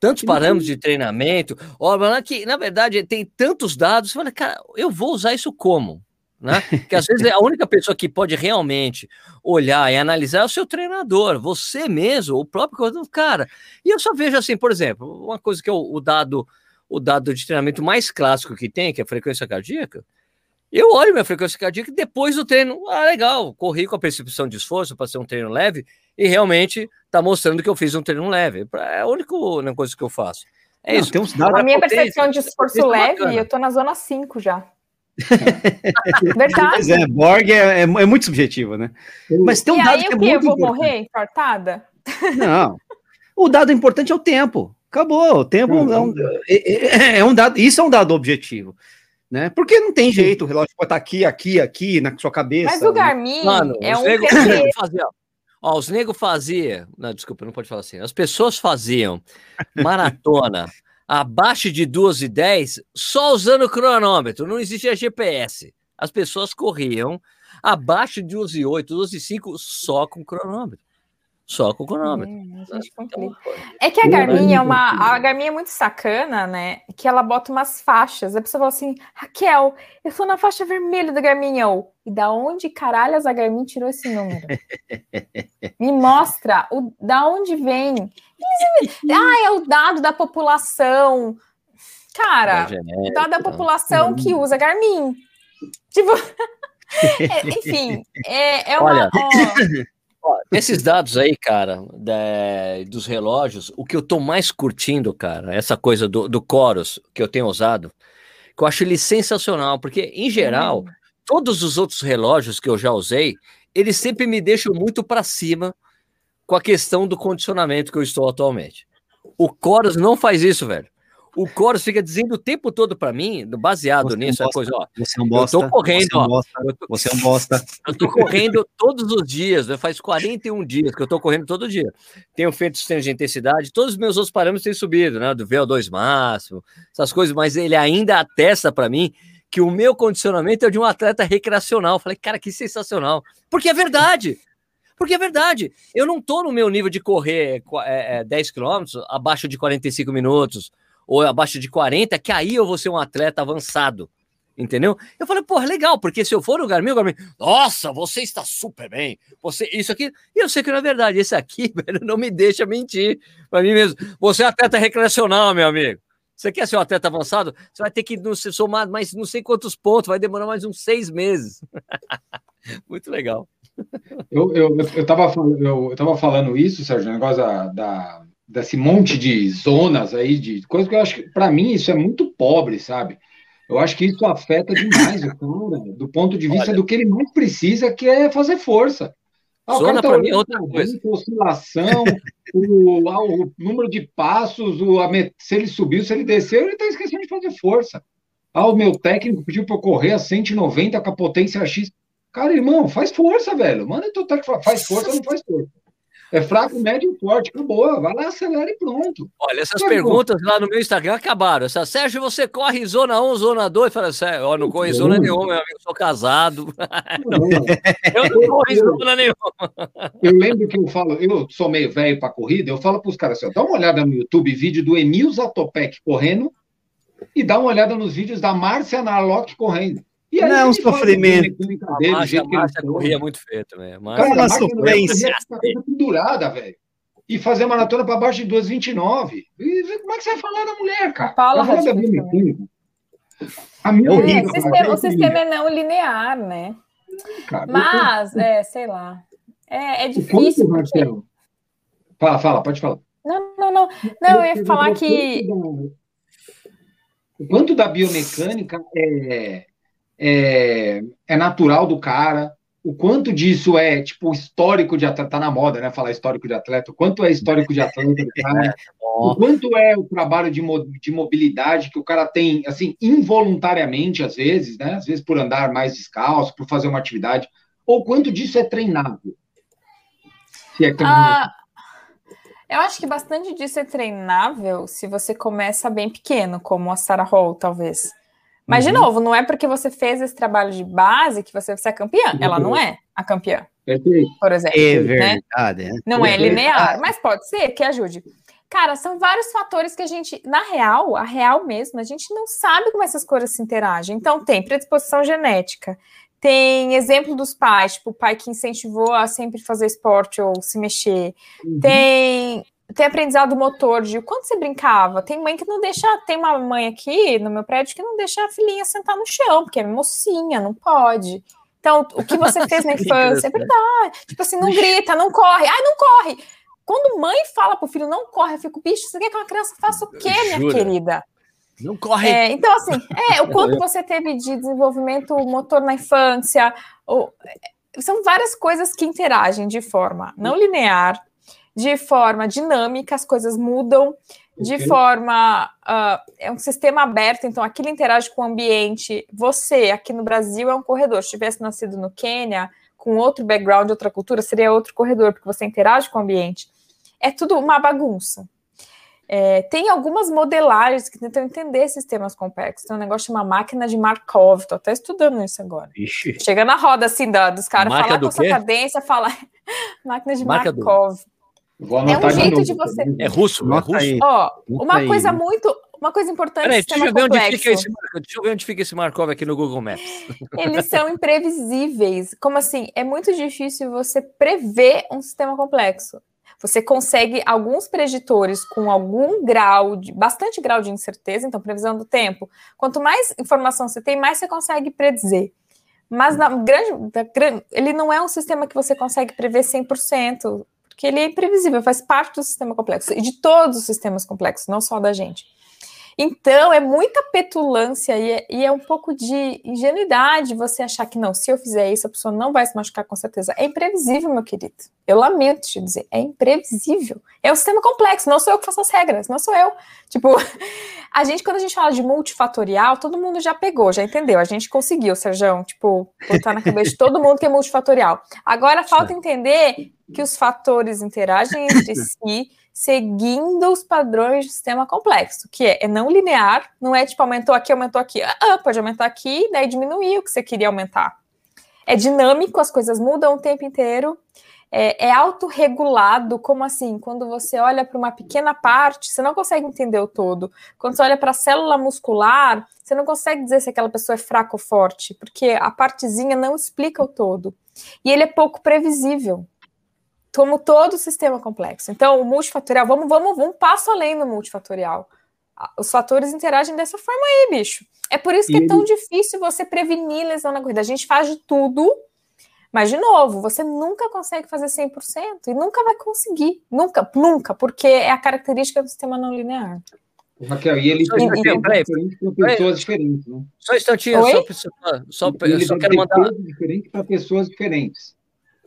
tantos Que parâmetros de treinamento, ó, mas que na verdade tem tantos dados, você fala, cara, eu vou usar isso como? Né? Que às vezes a única pessoa que pode realmente olhar e analisar é o seu treinador, você mesmo, o próprio corredor, cara. E eu só vejo assim, por exemplo, uma coisa que é o, o dado, o dado de treinamento mais clássico que tem, que é a frequência cardíaca. Eu olho minha frequência cardíaca depois do treino. Ah, legal, corri com a percepção de esforço para ser um treino leve e realmente está mostrando que eu fiz um treino leve. É a única né, coisa que eu faço. É Não, isso. Tem uns dados. A minha potência, percepção de esforço é leve, bacana. eu tô na zona 5 já. Verdade. Pois é, Borg é, é- é muito subjetivo, né? Mas tem um e dado aí que é o quê? Eu muito vou importante. morrer infartada? Não. O dado importante é o tempo. Acabou. O tempo Não, é, um, é- é- é um dado. Isso é um dado objetivo. Né? Porque não tem jeito, o relógio pode estar aqui, aqui, aqui, na sua cabeça. Mas o Garmin Mano, é os um nego, ó, os nego faziam, não, desculpa, não pode falar assim. As pessoas faziam maratona abaixo de 2 e 10 só usando o cronômetro, não existia GPS. As pessoas corriam abaixo de 12 e 8, 12 e 5 só com cronômetro. Só com cronômetro. É, a gente complica. Então, É que a Eu Garmin é uma. A Garmin é muito sacana, né? Que ela bota umas faixas. A pessoa fala assim: Raquel, eu tô na faixa vermelha do Garmin. Eu, e da onde caralhas a Garmin tirou esse número? Me mostra o, da onde vem. Eles- ah, é o dado da população. Cara, é o dado da população que usa Garmin. Tipo. é, enfim, é, é uma. Olha, ó, Esses dados aí, cara, da- dos relógios, o que eu tô mais curtindo, cara, essa coisa do, do Chorus que eu tenho usado, que eu acho ele sensacional, porque, em geral, todos os outros relógios que eu já usei, eles sempre me deixam muito para cima com a questão do condicionamento que eu estou atualmente. O Coros não faz isso, velho. O Coros fica dizendo o tempo todo para mim, baseado Você é um nisso, é bosta, coisa, ó. Você é um bosta. Eu tô correndo, você é um ó. bosta, Eu tô, Você é um bosta. eu tô correndo todos os dias, né? faz 41 dias que eu tô correndo todo dia. Tenho feito sistema de intensidade, todos os meus outros parâmetros têm subido, né? Do VO2 máximo, essas coisas, mas ele ainda atesta para mim que o meu condicionamento é de um atleta recreacional. Eu falei, cara, que sensacional. Porque é verdade. Porque é verdade. Eu não tô no meu nível de correr é, é, 10 quilômetros abaixo de 45 minutos ou abaixo de 40, que aí eu vou ser um atleta avançado. Entendeu? Eu falei, pô, legal, porque se eu for no Garmin, o Garmin, nossa, você está super bem, você, isso aqui, e eu sei que não é verdade, esse aqui, velho, não me deixa mentir para mim mesmo. Você é atleta recreacional, meu amigo. Você quer ser um atleta avançado? Você vai ter que não, somar mais não sei quantos pontos, vai demorar mais uns seis meses. Muito legal. Eu, eu, eu, tava, eu, eu tava falando isso, Sérgio, o negócio da, da, desse monte de zonas aí, de coisa que eu acho que, para mim, isso é muito pobre, sabe? Eu acho que isso afeta demais o cara, do ponto de vista Olha. do que ele mais precisa, que é fazer força. Ah, o Zona cara tá pra mim é outra coisa. oscilação, o, o número de passos, o, met- se ele subiu, se ele desceu, ele está esquecendo de fazer força. Ah, o meu técnico pediu para eu correr a 190 com a potência X. Cara, irmão, faz força, velho. Manda teu técnico faz força ou não faz força. É fraco, médio e forte. Acabou. Vai lá, acelera e pronto. Olha, essas bom. perguntas lá no meu Instagram acabaram. Essa, Sérgio, você corre zona 1, zona 2? Fala, Sérgio, ó, não corro em zona nenhuma, meu amigo, sou casado. Não, Eu não corro zona nenhuma. Eu lembro que eu falo, eu sou meio velho para corrida, eu falo para os caras assim, dá uma olhada no YouTube, vídeo do Emil Zatopek correndo, e dá uma olhada nos vídeos da Márcia Narlock correndo. E Não, ele fala sofrimento. A dele, ele Márcia corre. corria muito feio também. A Márcia- Cara, Uma a sofrência. a pendurada, velho. E fazer maratona para baixo de 2,29. E como é que você vai falar da mulher, cara? Paula Vai falar da biomecânica. A minha É É, horrível, o sistema, o sistema é não linear, né? cara. Mas, é, sei lá. É, é difícil. quanto, porque- Marcelo? Fala, fala, pode falar. Não, não, não. Não, eu ia falar que. O quanto da biomecânica é, é, é natural do cara, o quanto disso é, tipo, histórico de atleta, tá na moda, né, falar histórico de atleta, o quanto é histórico de atleta do cara, o quanto é o trabalho de, mo- de mobilidade que o cara tem, assim, involuntariamente, às vezes, né, às vezes por andar mais descalço, por fazer uma atividade, ou quanto disso é treinável. Se é Ah, eu acho que bastante disso é treinável se você começa bem pequeno, como a Sarah Hall, talvez. Mas, de Uhum. novo, não é porque você fez esse trabalho de base que você vai ser campeã. Ela não é a campeã, Perfeito. por exemplo. É né? verdade. é. Não é Perfeito. linear, mas pode ser que ajude. Cara, são vários fatores que a gente, na real, a real mesmo, a gente não sabe como essas coisas se interagem. Então, tem predisposição genética, tem exemplo dos pais, tipo, o pai que incentivou a sempre fazer esporte ou se mexer, Uhum. tem, tem aprendizado motor de o quanto você brincava. Tem mãe que não deixa, tem uma mãe aqui no meu prédio que não deixa a filhinha sentar no chão, porque é mocinha, não pode. Então, o que você fez na infância é verdade. Tipo assim, não grita, não corre. Ai, não corre. Quando mãe fala pro filho não corre, eu fico, bicho, você quer que uma criança faça o quê, minha Jura? querida? Não corre. É, então, assim, é, o quanto você teve de desenvolvimento motor na infância, ou- são várias coisas que interagem de forma não linear, de forma dinâmica, as coisas mudam, de Ok. forma. ah, é um sistema aberto, então aquilo interage com o ambiente. Você, aqui no Brasil, é um corredor. Se tivesse nascido no Quênia, com outro background, outra cultura, seria outro corredor, porque você interage com o ambiente. É tudo uma bagunça. É, tem algumas modelagens que tentam entender sistemas complexos. Tem um negócio chamado máquina de Markov. Tô até estudando isso agora. Ixi. Chega na roda assim da, dos caras, falar com a sua quê? cadência, falar máquina de Marca do- Vou É um anotar jeito novo, de você-? É russo? É russo? aí. Ó, uma aí. coisa muito, uma coisa importante Peraí, deixa sistema eu, ver onde complexo. fica esse, deixa eu ver onde fica esse Markov aqui no Google Maps. Eles são imprevisíveis. Como assim? É muito difícil você prever um sistema complexo. Você consegue alguns preditores com algum grau de bastante grau de incerteza, então previsão do tempo. Quanto mais informação você tem, mais você consegue predizer. Mas na grande, da gran- ele não é um sistema que você consegue prever 100%, porque ele é imprevisível, faz parte do sistema complexo e de todos os sistemas complexos, não só da gente. Então, é muita petulância e é, e é, um pouco de ingenuidade você achar que não, se eu fizer isso, a pessoa não vai se machucar com certeza. É imprevisível, meu querido. Eu lamento te dizer, é imprevisível. É um sistema complexo, não sou eu que faço as regras, não sou eu. Tipo, a gente, quando a gente fala de multifatorial, todo mundo já pegou, já entendeu. A gente conseguiu, Sérgio, tipo, botar na cabeça de todo mundo que é multifatorial. Agora falta entender que os fatores interagem entre si seguindo os padrões de sistema complexo, que é, é, não linear, não é tipo aumentou aqui, aumentou aqui. Ah, pode aumentar aqui, daí diminuir o que você queria aumentar. É dinâmico, as coisas mudam o tempo inteiro. É, é autorregulado, como assim? Quando você olha para uma pequena parte, você não consegue entender o todo. Quando você olha para a célula muscular, você não consegue dizer se aquela pessoa é fraca ou forte, porque a partezinha não explica o todo. E ele é pouco previsível como todo sistema complexo. Então, o multifatorial, vamos, vamos, vamos um passo além do multifatorial. Os fatores interagem dessa forma aí, bicho. É por isso que e é tão difícil você prevenir lesão na corrida. A gente faz de tudo, mas, de novo, você nunca consegue fazer 100% e nunca vai conseguir. Nunca, nunca, porque é a característica do sistema não linear. Raquel, e ele tem diferente para pessoas diferentes, né? Só um instantinho, Oi? só, só, só, só quero mandar. Diferente para pessoas diferentes.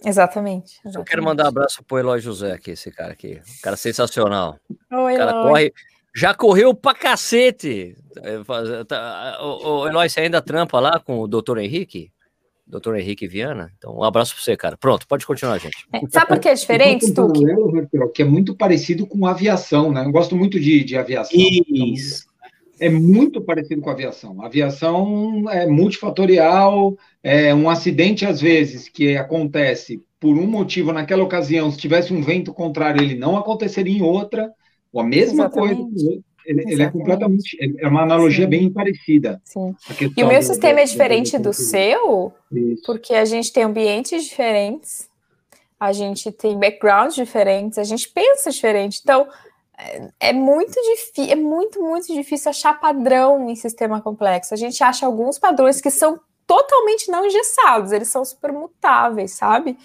Exatamente, exatamente. Eu quero mandar um abraço pro Eloy José aqui, esse cara aqui. Um cara sensacional. Oi, o cara Eloy. corre. Já correu pra cacete. É, tá, o Eloy, você ainda trampa lá com o doutor Henrique? Doutor Henrique Viana. Então, um abraço para você, cara. Pronto, pode continuar, gente. É, sabe por que é diferente, Stuck? Que é muito parecido com aviação, né? Eu gosto muito de, de aviação. Isso. É muito parecido com aviação. A aviação é multifatorial, é um acidente, às vezes, que acontece por um motivo naquela ocasião, se tivesse um vento contrário, ele não aconteceria em outra, ou a mesma Exatamente. coisa. Ele, ele, é completamente. É uma analogia Sim. bem parecida. Sim. E o meu do, sistema é diferente do, do seu, Isso. porque a gente tem ambientes diferentes, a gente tem backgrounds diferentes, a gente pensa diferente. Então, é, é muito difícil, é muito, muito difícil achar padrão em sistema complexo. A gente acha alguns padrões que são totalmente não engessados, eles são super mutáveis, sabe?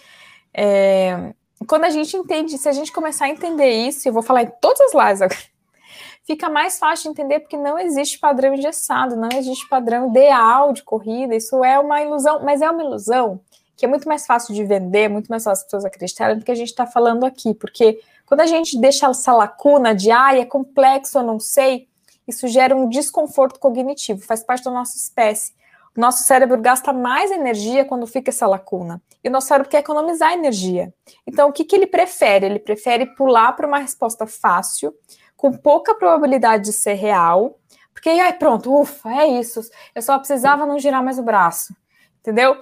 É, quando a gente entende, se a gente começar a entender isso, eu vou falar em todas as lives agora, fica mais fácil de entender porque não existe padrão engessado, não existe padrão ideal de corrida, isso é uma ilusão, mas é uma ilusão que é muito mais fácil de vender, muito mais fácil as pessoas acreditarem do que a gente está falando aqui, porque quando a gente deixa essa lacuna de, ah, é complexo, eu não sei, isso gera um desconforto cognitivo, faz parte da nossa espécie. Nosso cérebro gasta mais energia quando fica essa lacuna. E o nosso cérebro quer economizar energia. Então, o que, que ele prefere? Ele prefere pular para uma resposta fácil, com pouca probabilidade de ser real, porque aí pronto, ufa, é isso. Eu só precisava não girar mais o braço. Entendeu?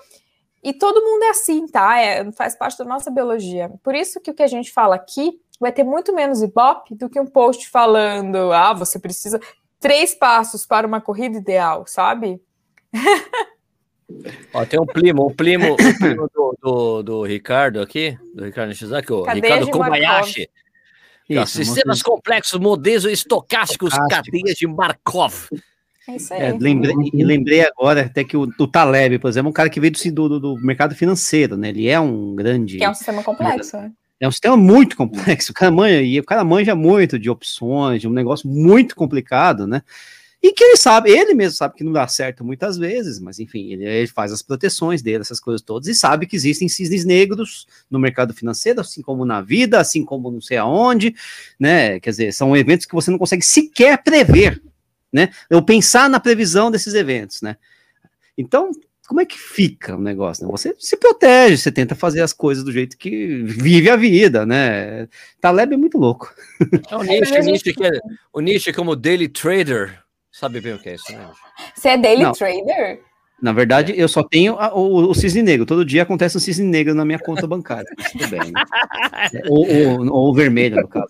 E todo mundo é assim, tá? É, faz parte da nossa biologia. Por isso que o que a gente fala aqui vai ter muito menos ibope do que um post falando, ah, você precisa três passos para uma corrida ideal, sabe? Ó, tem um primo, um primo, um primo do, do, do, Ricardo aqui, do Ricardo Nishizaki, o Ricardo Kobayashi. Isso, sistemas complexos, modelos estocásticos, cadeias de Markov. É isso aí. É, lembrei, lembrei agora até que o, o Taleb, por exemplo, é um cara que veio do, do, do, mercado financeiro, né? Ele é um grande. Que é um sistema complexo, né? É um sistema muito complexo. O cara manja, e o cara manja muito de opções, de um negócio muito complicado, né? E que ele sabe, ele mesmo sabe que não dá certo muitas vezes, mas enfim, ele, ele, faz as proteções dele, essas coisas todas, e sabe que existem cisnes negros no mercado financeiro, assim como na vida, assim como não sei aonde, né? Quer dizer, são eventos que você não consegue sequer prever, né? Eu pensar na previsão desses eventos, né? Então, como é que fica o negócio? Né? Você se protege, você tenta fazer as coisas do jeito que vive a vida, né? Taleb é muito louco. É o Nietzsche, o Nietzsche, que é, o Nietzsche como daily trader, Sabe bem o que é isso, né? Você é daily Não. trader? Na verdade, eu só tenho a, o, o, cisne negro. Todo dia acontece um cisne negro na minha conta bancária. Tudo bem. Né? ou, ou, ou, o vermelho, no caso.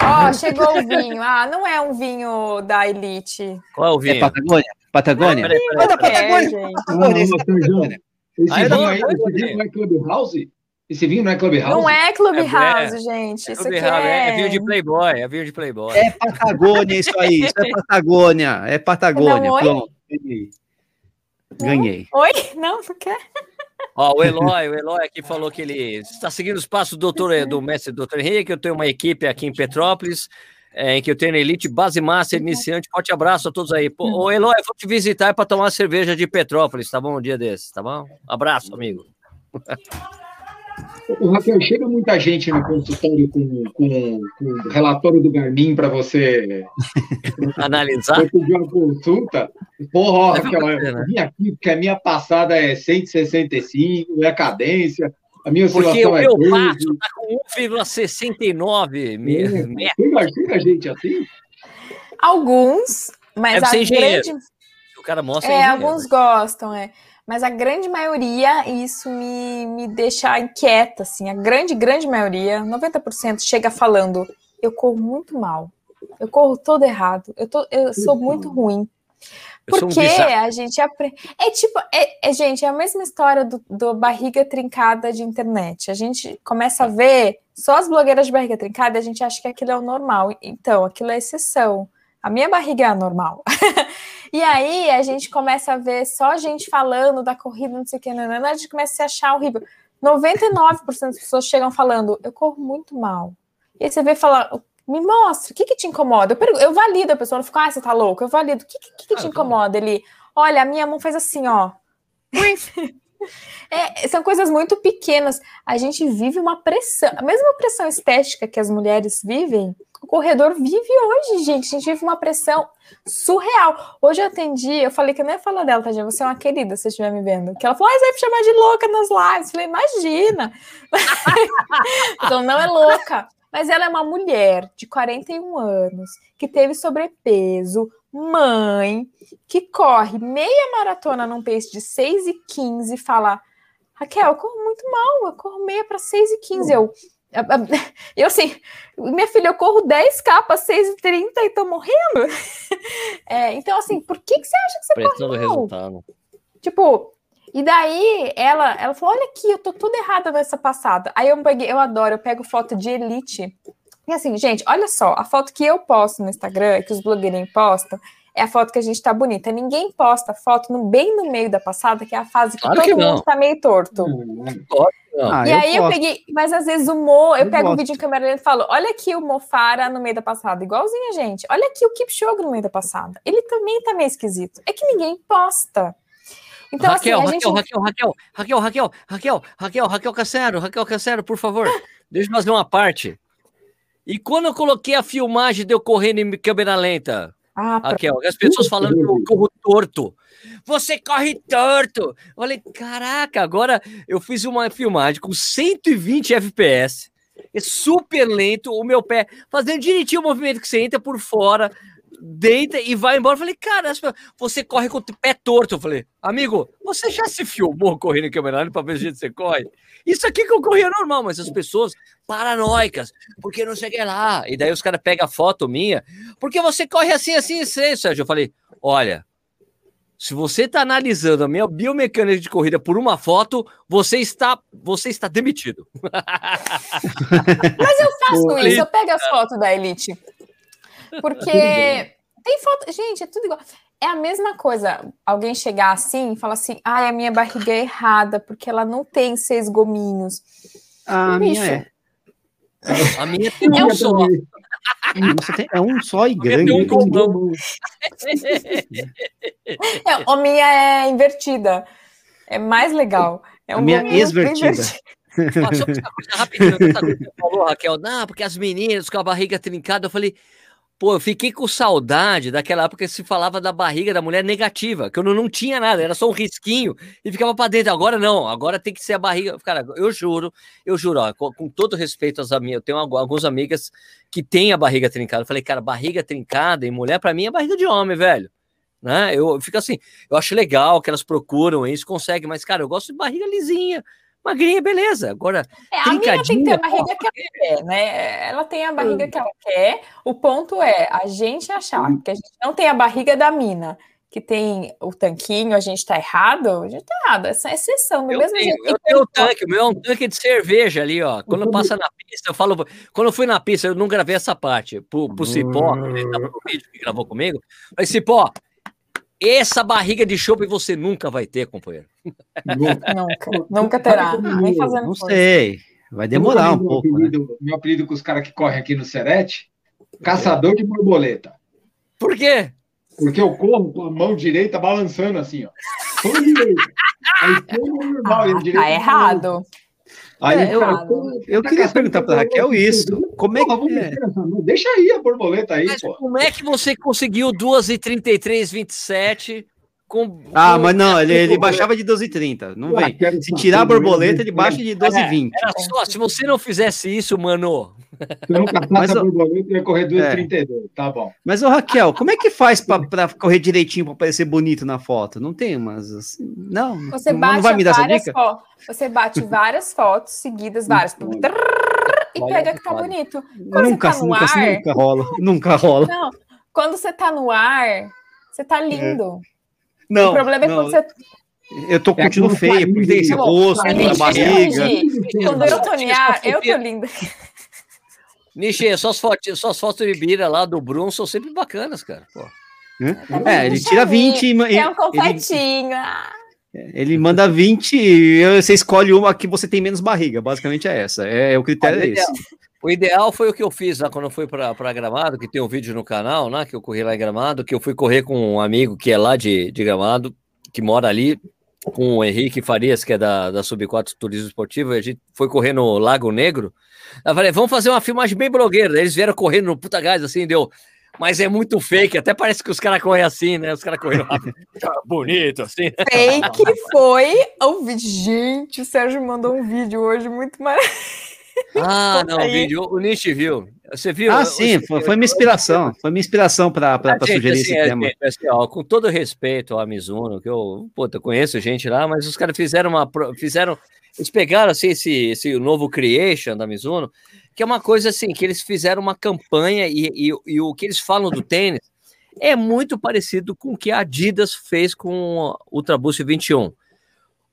Ó, oh, chegou o vinho. Ah, não é um vinho da Elite. Qual é o vinho? É Patagônia. Patagônia? Ah, peraí, peraí. Olha, Patagônia. É, Patagônia. Esse vinho aí, esse vinho é Clubhouse? Esse vinho não é Clubhouse? Não é Clubhouse, é, gente. É, isso aqui é... é vinho de Playboy, é vinho de Playboy. É Patagônia isso aí, isso é Patagônia, é Patagônia, não, pronto. Ganhei. Oi? Não, não quer? Ó, o Eloy, o Eloy aqui falou que ele está seguindo os passos do doutor, do mestre doutor Henrique, eu tenho uma equipe aqui em Petrópolis, é, em que eu treino elite, base master, iniciante. Forte abraço a todos aí. Pô, ô, Eloy, vou te visitar para tomar cerveja de Petrópolis, tá bom? Um dia desses, tá bom? Abraço, amigo. O Raquel, chega muita gente no consultório com, com, com o relatório do Garmin para você analisar. pedir uma consulta. Porra, Raquel, eu né? vim aqui porque a minha passada é 165, é a cadência. A minha Porque o meu é passo está com 1,69 metros. Chega, a gente assim? Alguns, mas Deve a grande... O cara mostra. É, alguns gostam, é. Mas a grande maioria, isso me, me deixa inquieta, assim. A grande, grande maioria, 90%, chega falando: eu corro muito mal, eu corro todo errado, eu, tô, eu sou muito ruim. Porque um a gente aprende. É tipo, é, é, gente, é a mesma história do, do, barriga trincada de internet. A gente começa a ver só as blogueiras de barriga trincada e a gente acha que aquilo é o normal. Então, aquilo é exceção. A minha barriga é anormal. e aí a gente começa a ver só gente falando da corrida, não sei o que, não, não, a gente começa a se achar horrível. 99% das pessoas chegam falando, eu corro muito mal. E aí você vê falar, me mostra, o que, que te incomoda? Eu, pergunto, eu valido a pessoa, não fico, ah, você tá louco? Eu valido, o que, que, que, te incomoda? Ele, olha, a minha mão faz assim, ó. é, são coisas muito pequenas. A gente vive uma pressão, a mesma pressão estética que as mulheres vivem, o corredor vive hoje, gente. A gente vive uma pressão surreal. Hoje eu atendi, eu falei que eu não ia falar dela, Tadinha. Você é uma querida se você estiver me vendo. Que ela falou, ah, você vai me chamar de louca nas lives. Eu falei, imagina. então não é louca. Mas ela é uma mulher de 41 anos, que teve sobrepeso, mãe, que corre meia maratona num pace de 6 e 15 e fala: Raquel, eu corro muito mal, eu corro meia para 6 e 15. Eu, eu assim, minha filha, eu corro 10k para 6,30 e tô morrendo. É, então, assim, por que, que você acha que você Pressão corre mal? resultado. Tipo, e daí ela, ela falou: olha aqui, eu tô tudo errada nessa passada. Aí eu peguei, eu adoro, eu pego foto de elite. E assim, gente, olha só, a foto que eu posto no Instagram, que os blogueirinhos postam, é a foto que a gente tá bonita. Ninguém posta foto no, bem no meio da passada, que é a fase que claro todo que mundo tá meio torto. Ah, e aí eu, eu, peguei, mas às vezes o Mo, eu, eu pego o um vídeo em câmera lenta e falo: olha aqui o Mofara no meio da passada, igualzinho a gente. Olha aqui o Kipchoge no meio da passada. Ele também tá meio esquisito. É que ninguém posta. Então, Raquel, assim, Raquel, gente... Raquel, Raquel, Raquel, Raquel, Raquel, Raquel, Raquel Cassero, Raquel Cassero, por favor, deixa eu fazer uma parte. E quando eu coloquei a filmagem de eu correndo em câmera lenta, ah, Raquel, as pessoas falando que eu corro torto. Você corre torto. Eu falei, caraca, agora eu fiz uma filmagem com 120 FPS, é super lento, o meu pé fazendo direitinho o movimento que você entra por fora, deita e vai embora. Eu falei, cara, você corre com o pé torto. Eu falei, amigo, você já se filmou correndo em câmera para ver o jeito que você corre? Isso aqui que eu corria normal, mas as pessoas paranoicas, porque não cheguei lá. E daí os caras pegam a foto minha, porque você corre assim, assim, assim, Sérgio. Eu falei, olha, se você está analisando a minha biomecânica de corrida por uma foto, você está, você está demitido. Mas eu faço isso, eu pego as fotos da Elite porque tem foto. Gente, é tudo igual. É a mesma coisa. Alguém chegar assim e falar assim: ai, a minha barriga é errada, porque ela não tem seis gominhos. A minha é. A minha tem é um só. Você tem, é um só e grande. Um é, a minha é invertida. É mais legal. É um a minha exvertida. só coisa rapidinho, você falou, Raquel, não, porque as meninas com a barriga trincada, eu falei, Pô, eu fiquei com saudade daquela época que se falava da barriga da mulher negativa, que eu não, não tinha nada, era só um risquinho e ficava para dentro. Agora não, agora tem que ser a barriga. Cara, eu juro, eu juro, ó, com, com, todo respeito às amigas, eu tenho algumas amigas que têm a barriga trincada. Eu falei, cara, barriga trincada em mulher, para mim, é barriga de homem, velho. Né? Eu, eu fico assim, eu acho legal que elas procuram isso, conseguem, mas, cara, eu gosto de barriga lisinha magrinha, beleza. Agora, é, a minha tem que ter a barriga que ela quer, né? Ela tem a barriga que ela quer. O ponto é a gente achar que a gente não tem a barriga da mina, que tem o tanquinho, a gente tá errado, a gente tá errado. Essa é exceção. Do eu mesmo tenho, jeito eu tenho o tanque, o meu é um tanque de cerveja ali, ó. Quando uhum. passa na pista, eu falo. Quando eu fui na pista, eu não gravei essa parte. Pro, pro Cipó, ele tava no vídeo que gravou comigo. Falei, Cipó, essa barriga de chope você nunca vai ter, companheiro. Nunca, nunca terá. Nem fazendo Não sei. Vai demorar um pouco. Meu apelido, né? meu apelido com os caras que correm aqui no Serete Caçador de borboleta. Por quê? Porque eu corro com a mão direita balançando assim, ó. Mão direita. A esquerda é normal, Ah, tá errado. Aí É, eu- cara, Eu tá queria perguntar pra Raquel isso. Como é que é? essa mão. Deixa aí a borboleta aí, Mas pô. como é que você conseguiu 2h33, 27 com. Ah, com- mas não, ele, ele baixava de 12h30. Não Ah, vem. Se tirar a borboleta, ele baixa de 12h20. Era só, se você não fizesse isso, mano. Se eu não caçasse Mas, a borboleta, ia correr 2,32. Tá bom. Mas, ô Raquel, como é que faz pra, pra correr direitinho pra parecer bonito na foto? Não tem umas assim. Não, Você não, bate não vai me dar essa várias dica? fotos. Você bate várias fotos seguidas, várias. E pega que tá bonito. Quando Nunca, você tá no nunca, ar. nunca rola. Nunca rola. Não, quando você tá no ar, você tá lindo. Não, o problema é não, quando você. eu tô É curtindo aquilo feia, porque tem esse Tá rosto, a barriga. Quando eu tô no ar, eu tô linda. Nishi, suas fotos, suas fotos de bira lá do Bruno são sempre bacanas, cara. Pô. É, ele tira 20 e É um ele, confetinho. Ele manda 20 e você escolhe uma que você tem menos barriga. Basicamente é essa. É, o critério é esse. O ideal foi o que eu fiz lá quando eu fui para Gramado, que tem um vídeo no canal, né? Que eu corri lá em Gramado, que eu fui correr com um amigo que é lá de, de Gramado, que mora ali, com o Henrique Farias, que é da, da Sub 4 Turismo Esportivo, e a gente foi correr no Lago Negro. Eu falei, vamos fazer uma filmagem bem blogueira. Eles vieram correndo no puta gás, assim, deu. Mas é muito fake, até parece que os caras correm assim, né? Os caras correndo rápido, bonito, assim. né? Fake foi o vídeo. Gente, o Sérgio mandou um vídeo hoje muito mais. Ah, não, Aí. vídeo, o Nish viu. Você viu? Ah, Eu- sim, foi, foi minha inspiração. Foi minha inspiração para Ah, sugerir assim, esse é, tema. gente, assim, ó, com todo respeito ao Mizuno, que eu, puta, conheço gente lá, mas os caras fizeram uma. fizeram. Eles pegaram assim, esse, esse novo Creation da Mizuno, que é uma coisa assim, que eles fizeram uma campanha e, e, e o que eles falam do tênis é muito parecido com o que a Adidas fez com o Ultra Boost 21.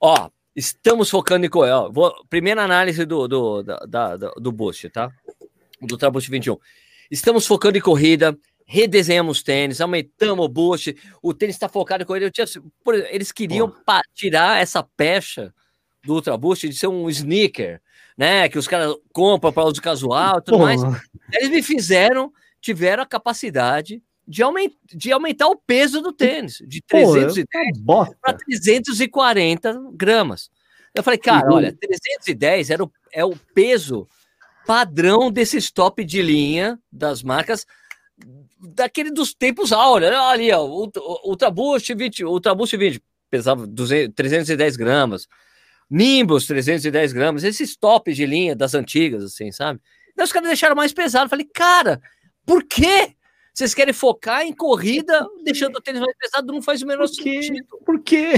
Ó, estamos focando em. co- Ó, vou, primeira análise do, do, da, da- do Boost, tá? Do Ultra Boost 21. Estamos focando em corrida, redesenhamos tênis, aumentamos o boost, o tênis está focado em corrida. Tinha- por eles queriam tirar essa pecha do Ultra Boost de ser um sneaker, né? Que os caras compram para uso casual e tudo mais. Eles me fizeram, tiveram a capacidade de, aument, de aumentar o peso do tênis, de porra, 310 tá bota. para 340 gramas. Eu falei, cara, olha, 310 era o, é o peso padrão desses top de linha das marcas daquele dos tempos áureos. Olha ali, ó, Ultra Boost 20, Ultra Boost 20 pesava 200, 310 gramas. Nimbus 310 gramas, esses tops de linha das antigas, assim, sabe? Daí os caras deixaram mais pesado. Eu falei, cara, por quê? Vocês querem focar em corrida, deixando o tênis mais pesado, não faz o menor Por quê? sentido Por quê?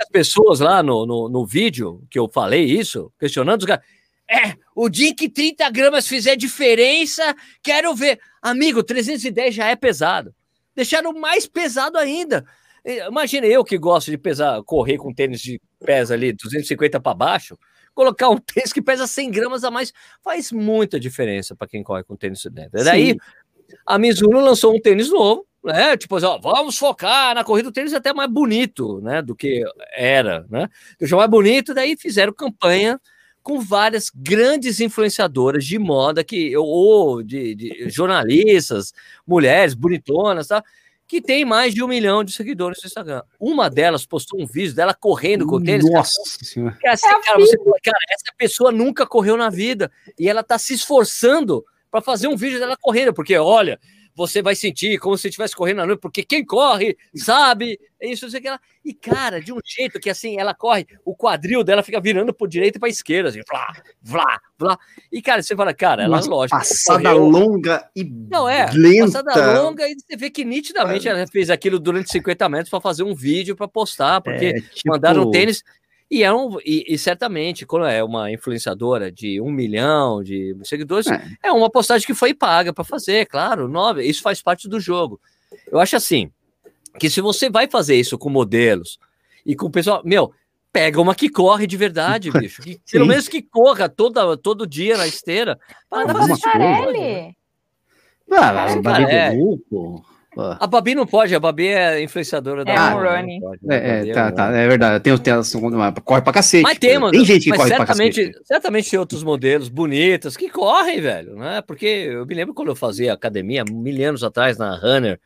as pessoas lá no, no, no vídeo que eu falei isso, questionando os caras. É, o dia que 30 gramas fizer diferença, quero ver. Amigo, 310 já é pesado. Deixaram mais pesado ainda. Imagina eu que gosto de pesar, correr com tênis de pesa ali 250 para baixo, colocar um tênis que pesa 100 gramas a mais faz muita diferença para quem corre com tênis de dentro. Daí. A Mizuno lançou um tênis novo, né? Tipo, assim, ó, vamos focar na corrida do tênis até mais bonito, né? Do que era, né? Deixou mais bonito, daí fizeram campanha com várias grandes influenciadoras de moda que ou de, de jornalistas, mulheres bonitonas, tá? Que tem mais de um milhão de seguidores no Instagram. Uma delas postou um vídeo dela correndo com o tênis. cara, Nossa senhora. que assim, É cara, você cara, essa pessoa nunca correu na vida e ela tá se esforçando para fazer um vídeo dela correndo, porque olha, você vai sentir como se estivesse correndo na noite, porque quem corre sabe, é isso, não sei o que lá. E cara, de um jeito que assim, ela corre, o quadril dela fica virando para direita e para esquerda, assim, vlá, vlá, vlá. E cara, você fala, cara, ela Uma lógico, Passada correu- longa e não é, lenta. passada longa e você vê que nitidamente ela fez aquilo durante 50 metros para fazer um vídeo para postar, porque É, tipo, mandaram o tênis. E, é um, e, e certamente, quando é uma influenciadora de um milhão de seguidores, É. é, uma postagem que foi paga para fazer, claro. Nove, isso faz parte do jogo. Eu acho assim, que se você vai fazer isso com modelos e com o pessoal, meu, pega uma que corre de verdade, bicho. Que, pelo menos que corra toda, todo dia na esteira. para fazer alguma isso. Cicarelli. Ah. A Babi não pode, a Babi é influenciadora da. É um running. É, é, tá, tá, é verdade. Tem Telson, corre pra cacete. Mas tem, mano. Tem gente que corre pra certamente, cacete. certamente tem outros modelos bonitos que correm, velho, né? Porque eu me lembro quando eu fazia academia, mil anos atrás, na Runner,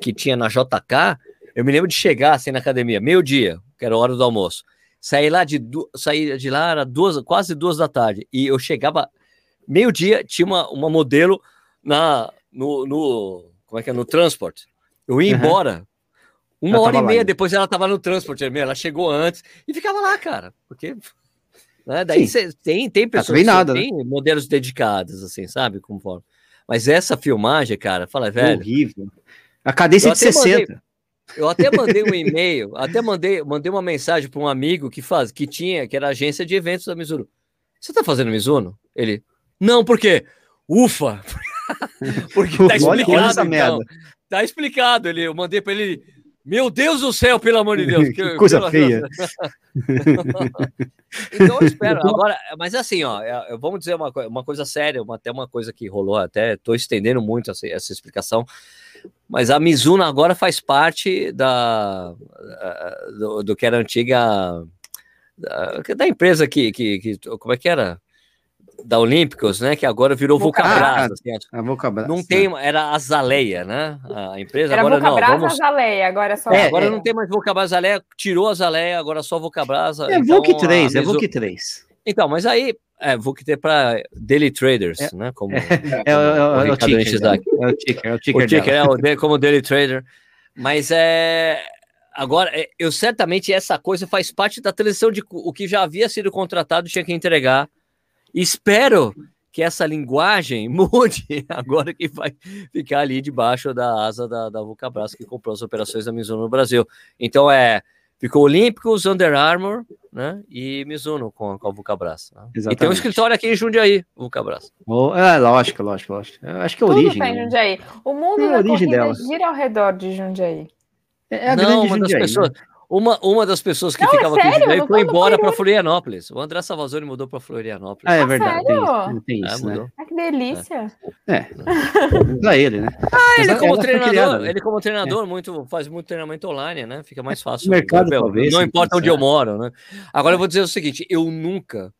que tinha na JK, eu me lembro de chegar assim na academia, meio-dia, que era a hora do almoço. Saí lá de, du- saí de lá, era duas, quase duas da tarde. E eu chegava, meio-dia, tinha uma, uma modelo na, no, no. Como é que é? No transport. Eu ia Aham. embora. Uma Ela hora e lá meia ainda. depois ela tava no transport, ela chegou antes e ficava lá, cara. Porque. Né, daí cê, tem, tem pessoas treinada, né? que tem modelos dedicados, assim, sabe? Conforme. Mas essa filmagem, cara, fala, velho. Horrível. A cadência de até mandei- 60. Eu até mandei um e-mail, até mandei, mandei uma mensagem para um amigo que faz, que tinha, que era agência de eventos da Mizuno. Você tá fazendo Mizuno? Ele, não, por quê? Ufa! Porque tá olha explicado, essa então. merda. Tá explicado. Ele, eu mandei para ele, meu Deus do céu, pelo amor de Deus. Que coisa feia. então eu espero. Agora, mas assim, ó, é- eu- vamos dizer uma, uma coisa séria, uma, até uma coisa que rolou, até estou estendendo muito essa, essa explicação. Mas a Mizuno agora faz parte da, ah, do, do que era antiga da, da empresa que, que, que- como é que era? Da Olímpicos, né? Que agora virou Vulcabras. Vulcabras. assim, A não tem, era Azaleia, né? A empresa Era agora não. Vulcabras Vamos, Azaleia, agora é só. é, É, agora é. não tem mais Vulcabras Azaleia, tirou a Azaleia, agora só Vulcabras. É então, VUC 3, a é VUC 3. Então, mas aí, é, VUC ter para daily traders, É. né? Como É, é, é, o é o ticker. Nishizaki. É o ticker, é o o ticker. ticker dela. é o como daily trader. Mas é. Agora, é, eu certamente essa coisa faz parte da transição de o que já havia sido contratado tinha que entregar. Espero que essa linguagem mude agora que vai ficar ali debaixo da asa da, da Vulcabras que comprou as operações da Mizuno no Brasil. Então é. Ficou Olímpicos, Under Armour, né? E Mizuno com, com a Vulcabras. Né? E tem um escritório aqui em Jundiaí, Vulcabras. Oh, é, lógico, lógico, lógico. Eu acho que é a Tudo origem. tá em né? Jundiaí. O mundo É a da origem corrida delas. gira ao redor de Jundiaí. É a não, grande uma das Jundiaí, pessoas, né? Uma, uma das pessoas que Não, é ficava aqui em sério, Jundiaí não foi embora para. Florianópolis. O André Salvazone mudou para Florianópolis. Ah, é Ah, verdade. Tem sério? isso, tem É, isso né? mudou. Ah, que delícia. Pra ele, né? Ah, ele como treinador, criada, né? ele como treinador muito faz muito treinamento online, né? Fica mais fácil. mercado, Meu, talvez, não se importa onde eu moro, né? Agora eu vou dizer o seguinte, eu nunca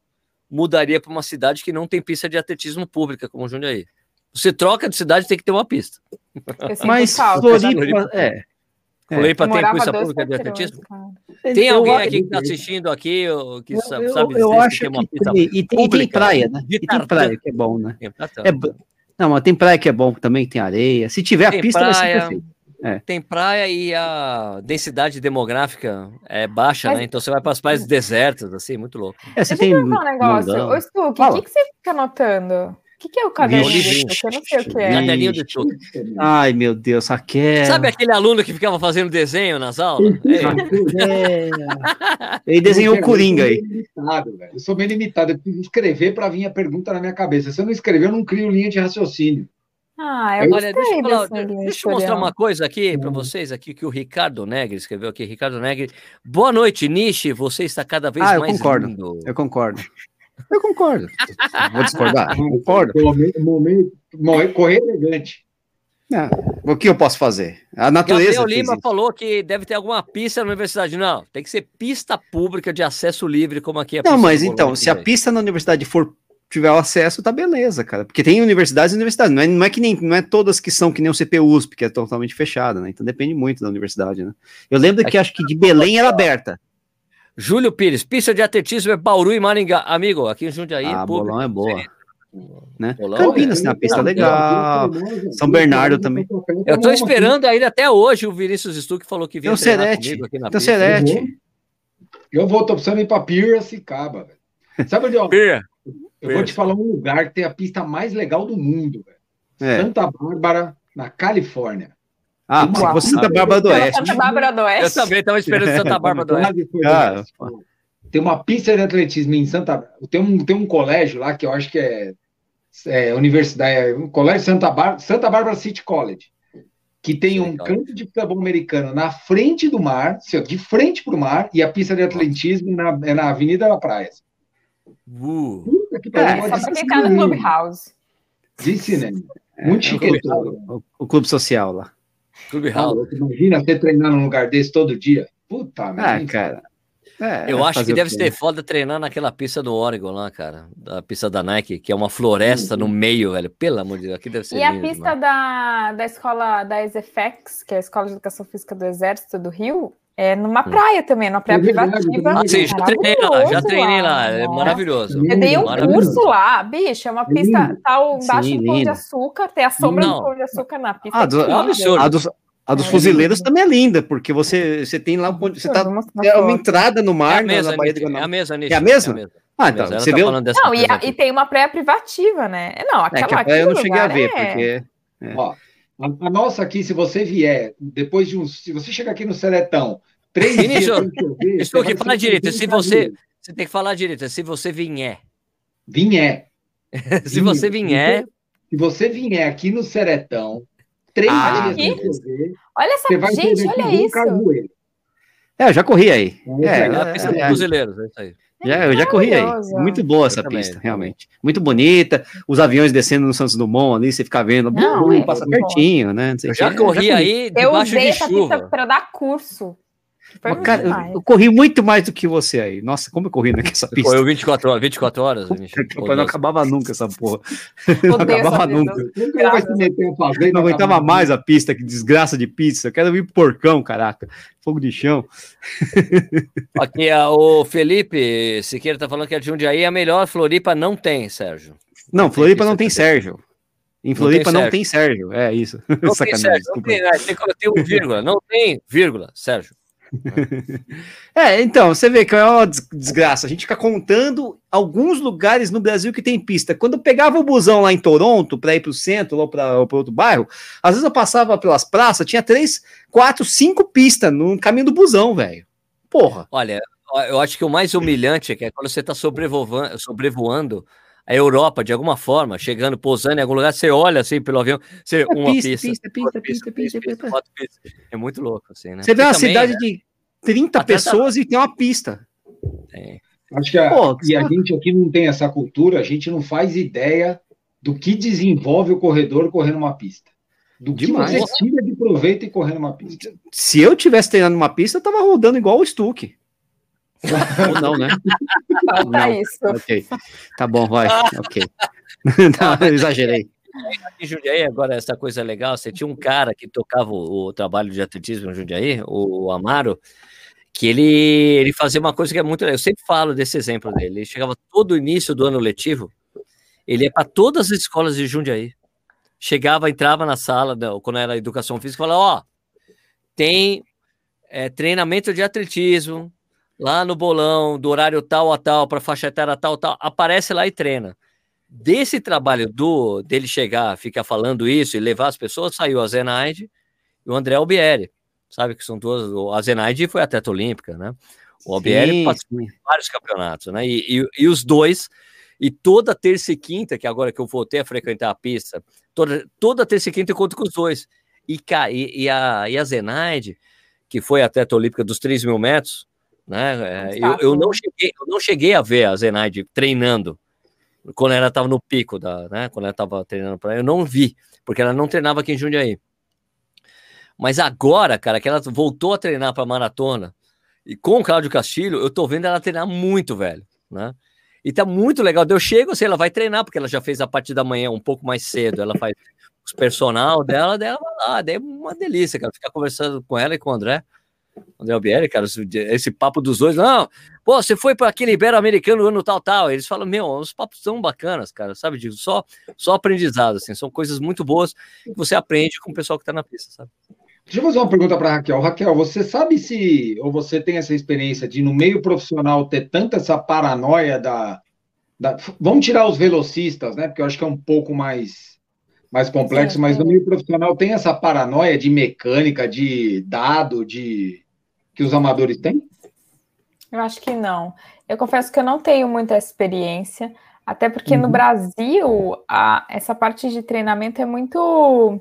mudaria para uma cidade que não tem pista de atletismo pública como Jundiaí. Você troca de cidade tem que ter uma pista. Mas. Floripa, é. É. Floripa Eu tem pista dois pública de atletismo? cara. Tem Eu alguém aqui que está assistindo aqui que Eu, sabe, eu, sabe eu dizer se acho tem uma que pista tem, e tem, e praia, né? de E tem praia que é bom, né? Pra tanto. É, não, mas tem praia que é bom também, tem areia. Se tiver Tem a pista, vai ser praia, perfeito. Tem praia e a densidade demográfica é baixa, Mas- né? Então você vai para as praias desertas, assim, muito louco. É, você Deixa tem. eu perguntar um negócio. mundão. Ô, Stuque, o que, que você fica anotando? O que, que é o caderninho Vixe. disso? Eu não sei o que é. Caderninho de tudo. Ai, meu Deus, Raquel. Sabe aquele aluno que ficava fazendo desenho nas aulas? É. Ele desenhou o Coringa aí. Eu limitado, velho. Eu sou bem limitado. Eu preciso escrever para vir a pergunta na minha cabeça. Se eu não escrever, eu não crio linha de raciocínio. Ah, eu Olha, deixa eu, falar- deixa eu mostrar uma coisa aqui para vocês aqui que o Ricardo Negri escreveu aqui. Ricardo Negri. Boa noite, Nishi. Você está cada vez Ah, eu mais concordo. lindo. Eu concordo. Eu concordo. Vou discordar? Eu concordo. Momento, momento, correr elegante. Não, o que eu posso fazer? A natureza. Gabriel Lima isso. falou que deve ter alguma pista na universidade. Não, tem que ser pista pública de acesso livre, como aqui é Não, mas então, se a pista na universidade for tiver o acesso, tá beleza, cara. Porque tem universidades e universidades. Não é, não é que nem não é todas que são que nem o CPU USP, que é totalmente fechada, né? Então depende muito da universidade, né? Eu lembro que acho que de Belém era aberta. Júlio Pires, pista de atletismo é Bauru e Maringá. Amigo, aqui em Jundiaí ah, é público. bolão é boa. Né? Bolão, Campinas tem uma pista legal. São Bernardo também. Eu tô esperando ainda até hoje o Vinícius Stuck falou que Tem vinha o treinar Serete. comigo aqui na Tem o pista. Serete. Eu vou, tô precisando ir para Piracicaba, velho. Sabe onde eu, Pia. eu vou te falar um lugar que tem a pista mais legal do mundo, velho. É. Santa Bárbara, na Califórnia. Ah, se fosse Santa Bárbara do Pela Oeste. Santa Bárbara do Eu Oeste. também estava esperando Santa Bárbara do Oeste. Ah. Tem uma pista de atletismo em Santa tem um, tem um colégio lá que eu acho que é, é universidade, é um colégio Santa Bárbara, Santa Bárbara City College, que tem um campo de futebol americano na frente do mar, assim, de frente para o mar, e a pista de atletismo na, é na Avenida da Praia. Uh, Puta que É, pariu, Só uma pra quem tá no Clubhouse. De cinema. Muito É, chique. o, o- o clube social lá. Clubhouse. Imagina você treinar num lugar desse todo dia. Puta merda. Ah, cara. É, eu acho que deve ser foda treinar naquela pista do Oregon lá, cara. Da pista da Nike, que é uma floresta uhum. no meio, velho. Pelo amor de Deus, aqui deve ser. E a pista da, da escola da ESEFEX, que é a Escola de Educação Física do Exército do Rio, é numa praia também, numa praia é privativa. Ah, sim, já treinei lá, já treinei lá, é maravilhoso. Eu dei um curso lá, bicho, é uma pista, tá embaixo do Pão de Açúcar, tem a sombra não. do Pão de Açúcar na pista. Ah, do, é a, dos, a dos é fuzileiros também é linda, porque você, você tem lá um ponto. Você tá, é uma entrada no mar. É a mesma, na, na é a mesma, É a mesma? É Ah, então, você tá viu? Não, e, a, e, tem uma praia privativa, né? Não, aquela é que eu não cheguei a ver, é... porque. É. Ó, a, a, nossa aqui, se você vier, depois de uns. Se você chegar aqui no Seretão, três Vinícius, dias. Estou aqui, fala direito. Se você. Você tem que falar direito, se você vier. Vier. se você vier. Se você vier aqui no Seretão, três ah, dias fazer, Olha essa gente, olha isso. É, eu já corri aí. É, é, é a pista é, dos é isso aí. Já, eu já corri aí. Muito boa essa pista, realmente. Muito bonita. Os aviões descendo no Santos Dumont ali, você fica vendo. Não, bum, passa pertinho, né? eu já corri aí debaixo eu usei de essa chuva. pista para dar curso. Mas, cara, eu, eu, corri muito mais do que você aí. Nossa, como eu corri naquela pista. Correu 24 horas, 24 horas. não acabava nunca essa porra. Não acabava nunca. Não aguentava mais a pista, que desgraça de pizza. Quero vir porcão, caraca. Fogo de chão. Aqui, o Felipe Siqueira tá falando que a Jundiaí é a melhor, Floripa não tem, Sérgio. Não, Floripa não tem Sérgio. Em Floripa não tem Sérgio. É isso. Não tem Sérgio. Não tem, né? tem que ter um vírgula. Não tem vírgula, Sérgio. é, então, você vê que é uma desgraça. A gente fica contando alguns lugares no Brasil que tem pista. Quando eu pegava o busão lá em Toronto para ir para o centro ou para outro bairro, às vezes eu passava pelas praças, tinha três, quatro, cinco pistas no caminho do busão, velho. Porra. Olha, eu acho que o mais humilhante é, que é quando você está sobrevoando, sobrevoando a Europa de alguma forma, chegando, pousando em algum lugar, você olha assim pelo avião, você, é uma pista, pista, pista, pista, pista, pista, É muito louco, assim, né? Você vê uma cidade é... de 30 pessoas tá... e tem uma pista. É. Acho que a, Pô, e a gente aqui não tem essa cultura, a gente não faz ideia do que desenvolve o corredor correndo uma pista. Do que Demais. você tira de proveito e correndo uma pista. Se eu tivesse treinando uma pista, eu tava rodando igual o Stuck. Ou não, né? Falta não. isso. Ok. Tá bom, vai. Ok. não, exagerei. Em Jundiaí, agora, essa coisa legal, você tinha um cara que tocava o, o trabalho de atletismo em Jundiaí, o Amaro, que ele, ele fazia uma coisa que é muito legal. Eu sempre falo desse exemplo dele. Ele chegava todo o início do ano letivo, ele ia para todas as escolas de Jundiaí. Chegava, entrava na sala, quando era educação física, falava: Ó, oh, tem é, treinamento de atletismo, lá no bolão, do horário tal a tal, para faixa etária tal, tal, aparece lá e treina. Desse trabalho do dele chegar, ficar falando isso e levar as pessoas, saiu a Zenaide e o André Albieri, sabe que são duas. A Zenaide foi atleta olímpica, né? O Albieri passou em vários campeonatos, né? E, e, e, os dois, e toda terça e quinta, que agora que eu voltei a frequentar a pista, toda, toda terça e quinta eu conto com os dois. E, e, e a, e a Zenaide, que foi atleta olímpica dos 3 mil metros, né? É, eu, eu, não cheguei, eu não cheguei a ver a Zenaide treinando quando ela estava no pico da, né? Quando ela estava treinando para eu não vi, porque ela não treinava aqui em Jundiaí. Mas agora, cara, que ela voltou a treinar para maratona e com o Cláudio Castilho, eu tô vendo ela treinar muito, velho, né? E tá muito legal. Eu chego, assim, ela vai treinar, porque ela já fez a parte da manhã um pouco mais cedo. Ela faz os personal dela, dela vai lá, daí é uma delícia, cara, ficar conversando com ela e com o André. André Albieri, cara, esse papo dos dois, não, pô, você foi para aquele Ibero-Americano ano tal, tal, eles falam, meu, os papos são bacanas, cara, sabe, disso, só, só aprendizado, assim, são coisas muito boas que você aprende com o pessoal que tá na pista, sabe? Deixa eu fazer uma pergunta para Raquel. Raquel, você sabe se, ou você tem essa experiência de no meio profissional ter tanta essa paranoia da, da vamos tirar os velocistas, né, porque eu acho que é um pouco mais mais complexo, mas no meio profissional tem essa paranoia de mecânica, de dado, de que os amadores têm? Eu acho que não. Eu confesso que eu não tenho muita experiência, até porque uhum. no Brasil a, essa parte de treinamento é muito.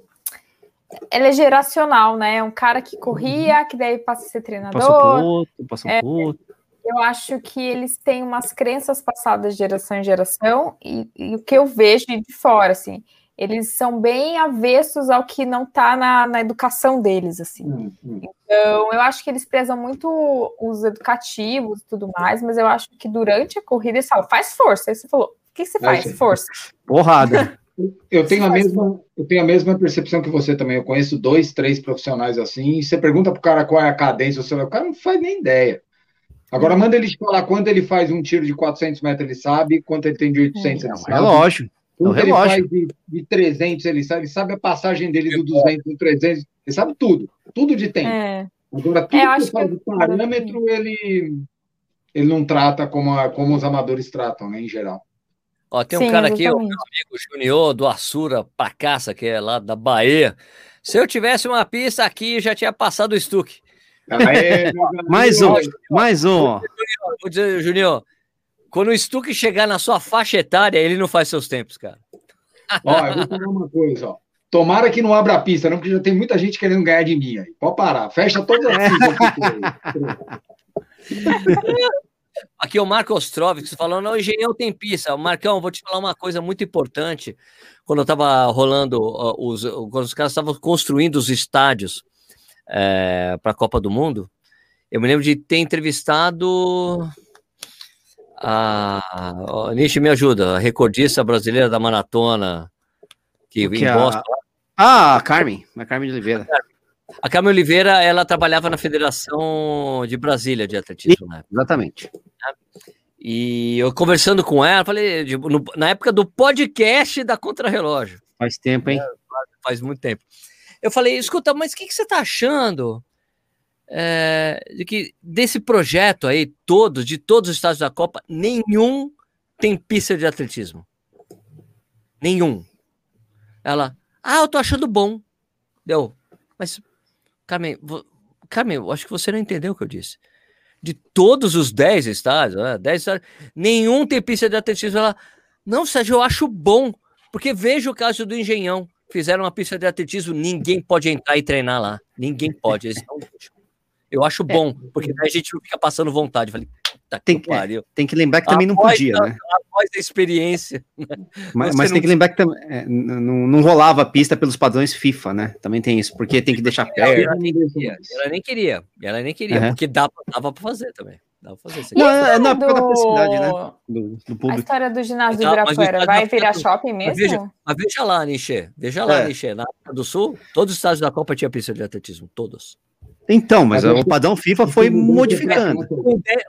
Ela é geracional, né? É um cara que corria, uhum. que daí passa a ser treinador. Passa por outro, é, outro. Eu acho que eles têm umas crenças passadas de geração em geração, e, e o que eu vejo de fora, assim, eles são bem avessos ao que não está na, na, educação deles, assim. Hum, hum. Então, eu acho que eles prezam muito os educativos e tudo mais, mas eu acho que durante a corrida eles falam, faz força. Aí você falou, o que você faz? Força. Porrada. Eu tenho, a mesma, eu tenho a mesma percepção que você também. Eu conheço dois, três profissionais assim, e você pergunta pro cara qual é a cadência, o cara não faz nem ideia. Agora, manda ele falar quando ele faz um tiro de 400 metros, ele sabe, quanto ele tem de 800, é, ele sabe. É lógico. Quando ele faz de, de 300, ele sabe, ele sabe a passagem dele do 200, do 300, ele sabe tudo, tudo de tempo. É. Agora, tudo é, que faz de parâmetro, ele, ele não trata como, a, como os amadores tratam, né, em geral. Ó, tem um Sim, cara aqui, o meu amigo Junior do Assura Pacaça, que é lá da Bahia. Se eu tivesse uma pista aqui, já tinha passado o Stuck. Aê, mais um, mais um. Vou dizer, Junior, quando o Stuck chegar na sua faixa etária, ele não faz seus tempos, cara. Ó, eu vou falar uma coisa, ó. Tomara que não abra a pista, não, porque já tem muita gente querendo ganhar de mim aí. Pode parar, fecha todas as pistas. Aqui é o Marco Ostrovix falando, o Engenhão tem pista. Marcão, vou te falar uma coisa muito importante. Quando eu estava rolando, uh, os, quando os caras estavam construindo os estádios é, para a Copa do Mundo, eu me lembro de ter entrevistado a, a Nishi me ajuda, a recordista brasileira da maratona que, que em Boston. A... Ah, a Carmen, a Carmen de Oliveira. A Carmen Oliveira, ela trabalhava na Federação de Brasília de Atletismo, né? Exatamente. E eu conversando com ela, falei, de, no, na época do podcast da Contrarrelógio. Faz tempo, hein? É, faz muito tempo. Eu falei, escuta, mas o que, que você está achando é, de que desse projeto aí, todos, de todos os estados da Copa, nenhum tem pista de atletismo. Nenhum. Ela, ah, eu tô achando bom. Deu. Mas, Carmen, Carmen, eu acho que você não entendeu o que eu disse. De todos os 10 estados, né, 10 estados, nenhum tem pista de atletismo. Ela, não, Sérgio, eu acho bom. Porque veja o caso do Engenhão. Fizeram uma pista de atletismo, ninguém pode entrar e treinar lá. Ninguém pode, eles não deixam. Eu acho é. bom, porque a gente não fica passando vontade. Falei, tem, que, é, tem que lembrar que também não podia, da, né? Após a experiência. Né? Mas, mas tem que lembrar que é, não, não rolava a pista pelos padrões FIFA, né? Também tem isso, porque tem que deixar perto. Ela nem queria, ela nem queria, ela nem queria uhum. porque dava, dava para fazer também. Dava pra fazer. Não, é, não, do... da possibilidade, né? Do, do público. A história do ginásio do Ibirapuera vai virar shopping mesmo? Mas veja, mas veja lá, Nichê. Veja lá, é. Nichê. Na África do Sul, todos os estados da Copa tinha pista de atletismo, todos. Então, mas, o padrão FIFA foi modificando.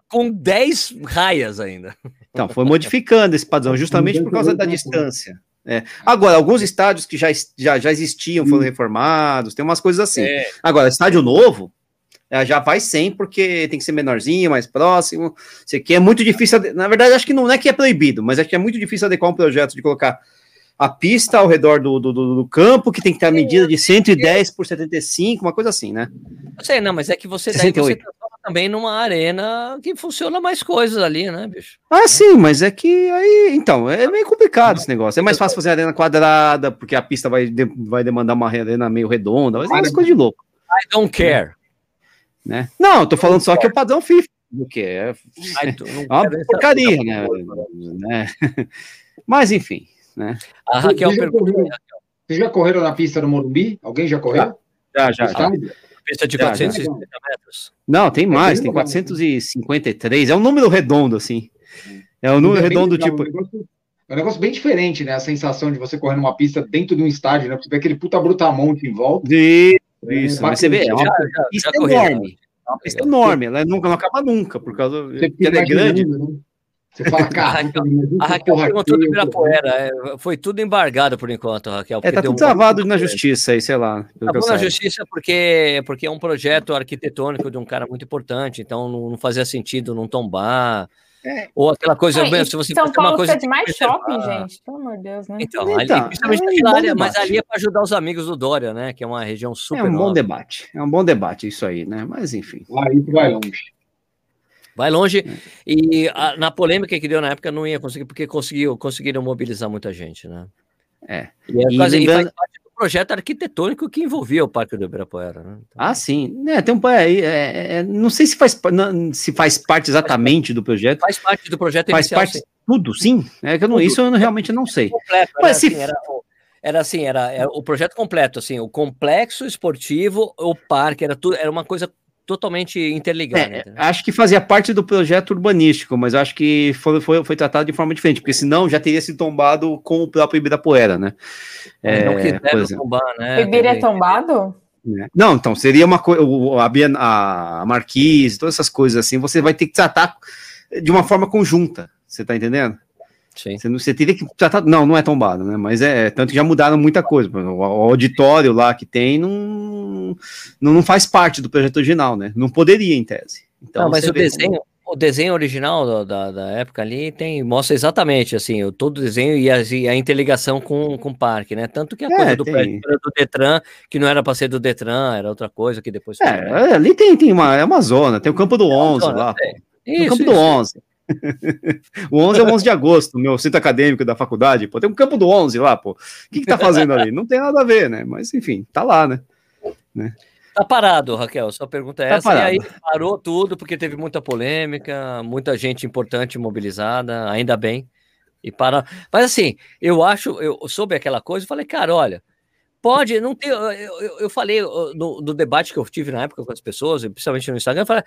Com 10 raias ainda. Então, foi modificando esse padrão, justamente por causa da distância. É. Agora, alguns estádios que já, já, já existiam foram reformados, tem umas coisas assim. É. Agora, estádio novo, é, já vai sem, porque tem que ser menorzinho, mais próximo. Isso aqui é muito difícil. Na verdade, acho que não é que é proibido, mas acho que é muito difícil adequar um projeto de colocar a pista ao redor do, do, do, campo, que tem que ter a medida de 110 por 75, uma coisa assim, né? Eu sei, não, mas é que você, daí você também numa arena que funciona mais coisas ali, né, bicho? Ah, sim, mas é que aí, então, é meio complicado esse negócio. É mais fácil fazer arena quadrada, porque a pista vai, de, vai demandar uma arena meio redonda, mas é uma coisa de louco. I don't care. Né? Não, eu tô falando só que é o padrão FIFA, que é, é uma porcaria, né? né? Mas enfim, né? A Raquel perguntou. Vocês já correram na pista do Morumbi? Alguém já correu? Já, já. já. Pista de 450 metros. Não, tem mais, tem 453. É um número redondo, assim. É um número redondo, legal, tipo. É um, negócio, é um negócio, bem diferente, né? A sensação de você correr numa pista dentro de um estádio, né? Você vê aquele puta brutamonte em volta. Isso, é, isso. Mas você vê, é uma já, pista já enorme. É uma pista enorme, ela nunca, não acaba nunca, por causa que ela é grande. Né? Você fala, cara, a Raquel, perguntou do Ibirapuera. É, foi tudo embargado por enquanto, Raquel. É, tá tudo um travado na justiça aí, sei lá. Tá na justiça porque, porque é um projeto arquitetônico de um cara muito importante, então não, não fazia sentido não tombar. É. Ou aquela coisa, é, se você São Paulo uma coisa de mais shopping, gente, pelo amor de Deus, né? Então, ali, então, principalmente é um área, mas ali é para ajudar os amigos do Dória, né? Que é uma região super. É um bom debate, é um bom debate isso aí, né? Mas enfim. Aí vai longe. Vai longe. É. E a, na polêmica que deu na época não ia conseguir, porque conseguiu, conseguiram mobilizar muita gente, né? É. E, é quase, lembrando... faz parte do projeto arquitetônico que envolvia o Parque do Ibirapuera, né? Então... Ah, sim. É, tem um, é, é, é, não sei se faz, não, se faz parte exatamente do projeto. Faz parte do projeto faz inicial, parte sim. tudo, sim. É que eu não, isso eu realmente não sei. Completo, Mas se... Assim, era, era assim, era, era, o projeto completo, assim, o complexo esportivo, o parque, era tudo, era uma coisa totalmente interligada. É, acho que fazia parte do projeto urbanístico, mas acho que foi, foi, foi tratado de forma diferente, porque senão já teria sido tombado com o próprio Ibirapuera, né? É, não quiseram tombar, né? O Ibira é tombado? É. Não, então seria uma coisa, a, a Marquise, todas essas coisas assim, você vai ter que tratar de uma forma conjunta, você tá entendendo? Sim. Você, você teria que tratar. Não, não é tombado, né? Mas é. Tanto que já mudaram muita coisa. O, o auditório lá que tem não, não, não, faz parte do projeto original, né? Não poderia, em tese. Então, não, mas o desenho, como... o desenho original da, da época ali tem, mostra exatamente assim, o, todo o desenho e a, e a interligação com, com o parque, né? Tanto que a é, coisa do, prédio, do Detran, que não era para ser do Detran, era outra coisa que depois. É, foi, ali tem, tem uma, é uma zona, tem o campo do 11 é zona, lá. É. Isso, o campo isso, do 11. o 11 é o 11 de agosto, meu centro acadêmico da faculdade, pô, tem um campo do 11 lá, pô. O que que tá fazendo ali? Não tem nada a ver, né? Mas enfim, tá lá, né? Né? Tá parado, Raquel, sua pergunta é tá essa, parado. e aí parou tudo porque teve muita polêmica, muita gente importante mobilizada, ainda bem, e para... Mas assim, eu acho, eu soube aquela coisa, eu falei, cara, olha, pode, não tem, eu, eu, eu falei no, no, debate que eu tive na época com as pessoas, principalmente no Instagram, eu falei,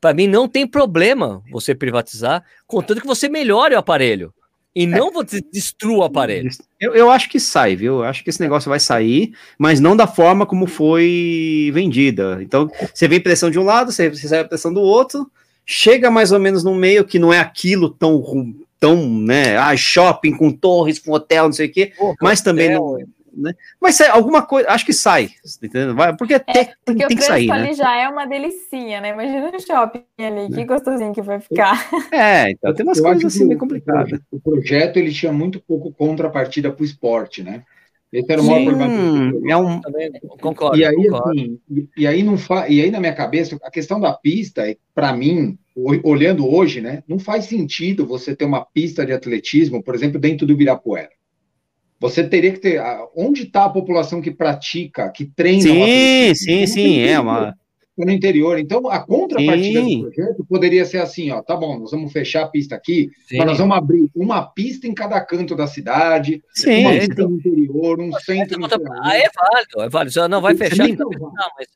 para mim não tem problema você privatizar, contanto que você melhore o aparelho. E é. não é. você destrua o aparelho. Eu, eu acho que sai, viu? Eu acho que esse negócio vai sair, mas não da forma como foi vendida. Então, você vem pressão de um lado, você recebe pressão do outro, chega mais ou menos no meio que não é aquilo tão, tão né? Ah, shopping com torres, com hotel, não sei o quê, Pô, mas também não né? Mas sai alguma coisa, acho que sai, entendeu? Vai, porque, é, tem, porque tem que sair, né? ali já é uma delicinha, né? Imagina o shopping ali, que é. gostosinho que vai ficar. É, então tem umas eu coisas assim meio complicadas. O projeto ele tinha muito pouco contrapartida para o esporte, né? Esse era o maior problema. É um... Concordo, e aí, concordo. Assim, e, e, aí não fa... e aí na minha cabeça, a questão da pista, para mim, olhando hoje, né, não faz sentido você ter uma pista de atletismo, por exemplo, dentro do Ibirapuera. Você teria que ter. Onde está a população que pratica, que treina? Sim, sim, sim, é uma. No interior. Então, a contrapartida sim. do projeto poderia ser assim: ó, tá bom, nós vamos fechar a pista aqui, sim. mas nós vamos abrir uma pista em cada canto da cidade, sim, uma pista então... no interior, um centro. No ah, é válido, é válido. Não vai fechar. Então, não, mas,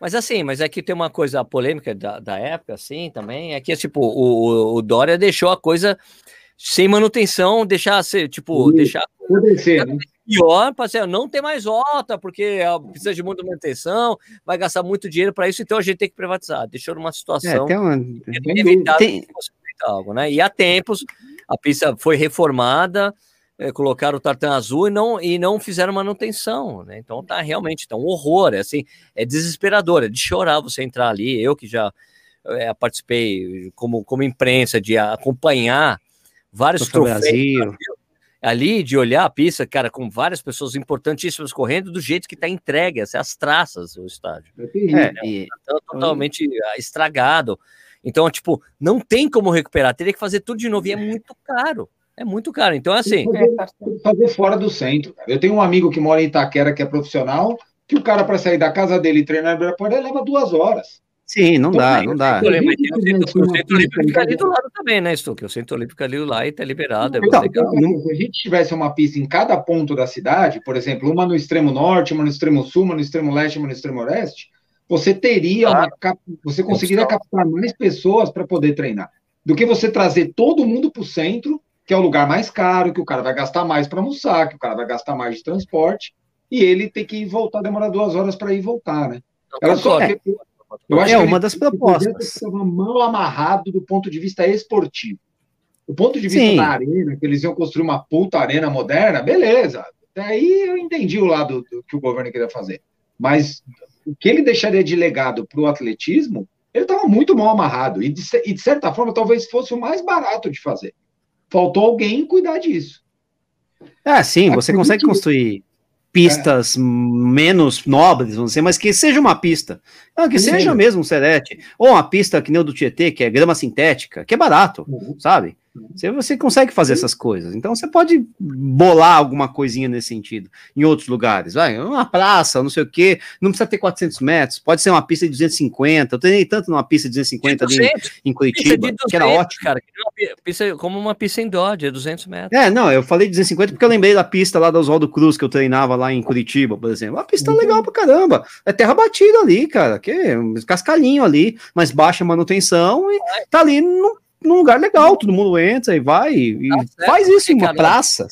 mas assim, mas aqui é tem uma coisa polêmica da, da época, assim, também, é que, tipo, o, o Dória deixou a coisa sem manutenção, deixar ser, tipo, Sim, deixar ser, né? pior para não ter mais rota, porque precisa de muita manutenção, vai gastar muito dinheiro para isso, então a gente tem que privatizar. Deixou numa situação é, uma... evitar tem... algo, né? E há tempos a pista foi reformada, é, colocaram o tartan azul e não, e não fizeram manutenção, né? Então tá realmente tá um horror, é assim, é desesperador, é de chorar você entrar ali. Eu que já é, participei como, como imprensa de acompanhar vários troféus Brasil. Ali, de olhar a pista, cara, com várias pessoas importantíssimas correndo, do jeito que está entregue, assim, as traças do estádio. É, é, tá totalmente estragado. Então, tipo, não tem como recuperar, teria que fazer tudo de novo, e é muito caro. É muito caro. Então, assim. Fazer, fazer fora do centro. Cara. Eu tenho um amigo que mora em Itaquera, que é profissional, que o cara, para sair da casa dele e treinar no Ibirapuera, leva duas horas. Sim, não dá, não dá. O Centro Olímpico fica ali do lado também, né, Stuque? O Centro Olímpico ali lá e está liberado. É então, se a gente tivesse uma pista em cada ponto da cidade, por exemplo, uma no extremo norte, uma no extremo sul, uma no extremo leste, uma no extremo oeste, você teria uma, você conseguiria captar mais pessoas para poder treinar do que você trazer todo mundo para o centro, que é o lugar mais caro, que o cara vai gastar mais para almoçar, que o cara vai gastar mais de transporte, e ele tem que voltar, demorar duas horas para ir e voltar, né? Ela só, eu acho é que uma das propostas. Estava mal amarrado do ponto de vista esportivo. Do ponto de vista Sim. da arena, que eles iam construir uma puta arena moderna, beleza. Daí eu entendi o lado do que o governo queria fazer. Mas o que ele deixaria de legado para o atletismo, ele estava muito mal amarrado. E de, e de certa forma, talvez fosse o mais barato de fazer. Faltou alguém cuidar disso. Ah, sim, você consegue construir pistas é. menos nobres, vamos dizer, mas que seja uma pista. Não, que seja mesmo um serete. Ou uma pista que nem o do Tietê, que é grama sintética, que é barato, uhum. sabe? Você, você consegue fazer essas coisas. Então você pode bolar alguma coisinha nesse sentido em outros lugares. Vai, uma praça, não sei o quê. Não precisa ter 400 metros. Pode ser uma pista de 250. Eu treinei tanto numa pista de 250 ali em, em Curitiba, 200, que era ótimo. Cara, pista, como uma pista em Dodge, é 200 metros. É, não, eu falei 250 porque eu lembrei da pista lá da Oswaldo Cruz que eu treinava lá em Curitiba, por exemplo. Uma pista uhum. legal pra caramba. É terra batida ali, cara. Que é um cascalhinho ali, mas baixa manutenção e tá ali no num lugar legal, todo mundo entra e vai e tá faz isso em uma praça.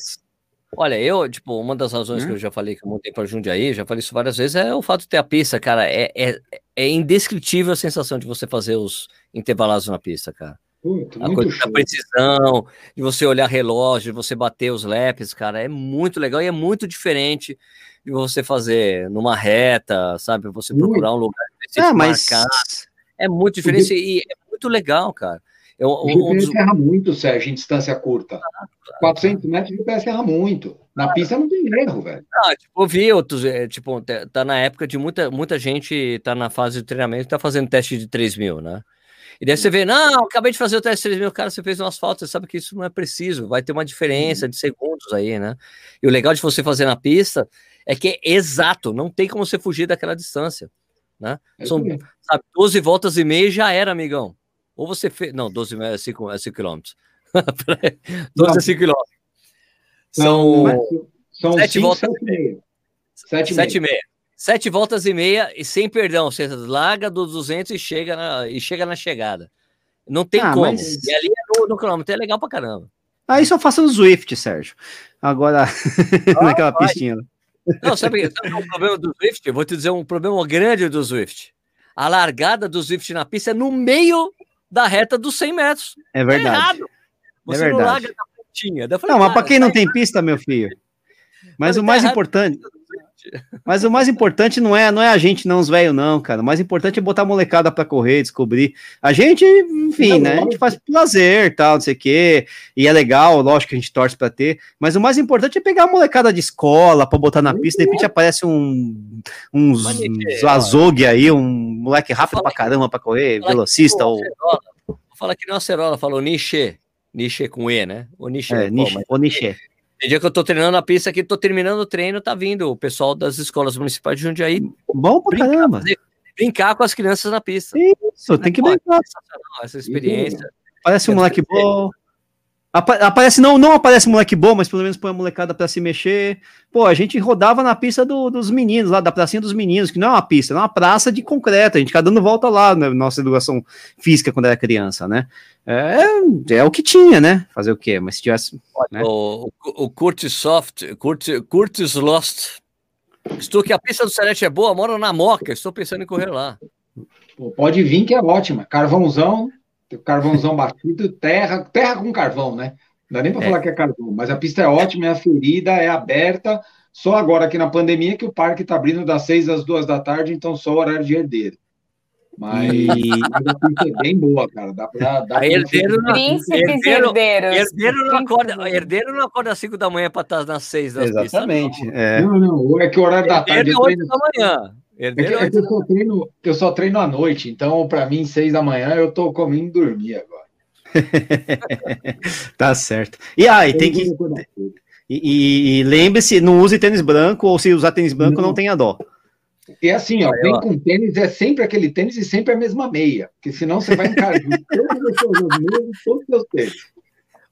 Olha, eu, tipo, uma das razões hum. que eu já falei que eu montei para Jundiaí, já falei isso várias vezes, é o fato de ter a pista, cara. É, é, é indescritível a sensação de você fazer os intervalados na pista, cara. Muito, a coisa show. da precisão, de você olhar relógio, de você bater os laps, cara, é muito legal e é muito diferente de você fazer numa reta, sabe? Você procurar um lugar específico, ah, mas... marcar. É muito diferente e é muito legal, cara. É um, um dos... erra muito, Sérgio, em distância curta. Ah, 400 metros de PS erra muito. Na ah, pista não tem erro, velho. Ah, tipo, eu vi outros, é, tipo, tá na época de muita, muita gente tá na fase de treinamento e tá fazendo teste de 3 mil, né? E daí você vê, não, acabei de fazer o teste de 3 mil, cara, você fez um asfalto, você sabe que isso não é preciso, vai ter uma diferença de segundos aí, né? E o legal de você fazer na pista é que é exato, não tem como você fugir daquela distância, né? É São, sabe, 12 voltas e meia já era, amigão. Ou você fez. Não, 12 é 5, é 5 quilômetros. 12 é 5 quilômetros. São, são 7 voltas e meia. 7 e meia. 7 voltas e meia e sem perdão. Você larga dos 200 e chega na, e chega na chegada. Não tem ah, como. Mas... E ali é no, no quilômetro. É legal pra caramba. Aí só faça no Swift, Sérgio. Agora, ah, naquela vai. pistinha. Não, sabe, sabe o problema do Swift? Eu vou te dizer um problema grande do Swift. A largada do Swift na pista é no meio da reta dos 100 metros. É verdade. É errado. Você é verdade. não larga da pontinha. Falei, não, mas para quem não tem pista, meu filho. Mas o mais importante. Mas o mais importante não é, não é a gente, não, os velhos, não, cara. O mais importante é botar a molecada para correr, descobrir. A gente, enfim, né? A gente faz prazer, tal, não sei o quê. E é legal, lógico que a gente torce para ter. Mas o mais importante é pegar a molecada de escola para botar na pista. De repente aparece um uns, uns azogue aí, um moleque rápido pra caramba para correr, velocista ou. Vou falar que não é Acerola, falou Niche. Niche com E, né? O Niche. É, Niche, o Niche. Tem dia que eu tô treinando a pista aqui, tô terminando o treino, tá vindo o pessoal das escolas municipais de Jundiaí. Bom pra brincar, caramba. Fazer, brincar com as crianças na pista. Isso, tem que brincar. Essa experiência. Parece um moleque bom. Aparece, não, não aparece moleque bom, mas pelo menos põe a molecada para se mexer. Pô, a gente rodava na pista do, dos meninos, lá da pracinha dos meninos, que não é uma pista, é uma praça de concreto. A gente fica dando volta lá na nossa educação física quando era criança, né? É, é o que tinha, né? Fazer o quê? Mas se tivesse. Né? O, o, o Curtis Soft, Curtis, Curtis Lost. Estou que a pista do Celeste é boa, moro na Moca, estou pensando em correr lá. Pô, pode vir que é ótima. Carvãozão, carvãozão batido, terra, terra com carvão, né? Não dá nem para é. falar que é carvão, mas a pista é ótima, é aferida, é aberta. Só agora aqui na pandemia que o parque está abrindo das seis às duas da tarde, então só horário de herdeiro. Mas, mas a pista é bem boa, cara. Dá pra, dá a herdeiro, não, Príncipes herdeiro. Herdeiro não, acorda, herdeiro não acorda às 5 da manhã para estar nas 6 das Exatamente. Pistas, não. É. não, não. É que o horário da tarde. É 8 da manhã. É que, é que eu, só treino, eu só treino à noite, então para mim, seis da manhã, eu tô comendo dormir agora. tá certo. E aí, tem que. E, e lembre-se, não use tênis branco, ou se usar tênis branco, não, não tenha dó. E assim, ó, vem com tênis, é sempre aquele tênis e sempre a mesma meia, porque senão você vai encarar todos os seus mesmos, todos os seus tênis.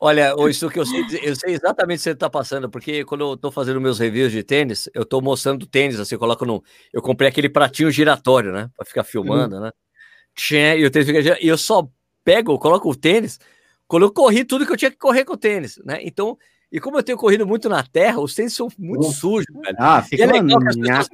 Olha, isso que eu sei, eu sei exatamente o que você está passando, porque quando eu estou fazendo meus reviews de tênis, eu estou mostrando tênis, assim, eu coloco no. Eu comprei aquele pratinho giratório, né? Para ficar filmando, uhum. né? E o tênis fica. E eu só pego, coloco o tênis, quando eu corri tudo que eu tinha que correr com o tênis, né? Então, e como eu tenho corrido muito na terra, os tênis são muito uhum. sujos, velho. Ah, fica é legal pessoas,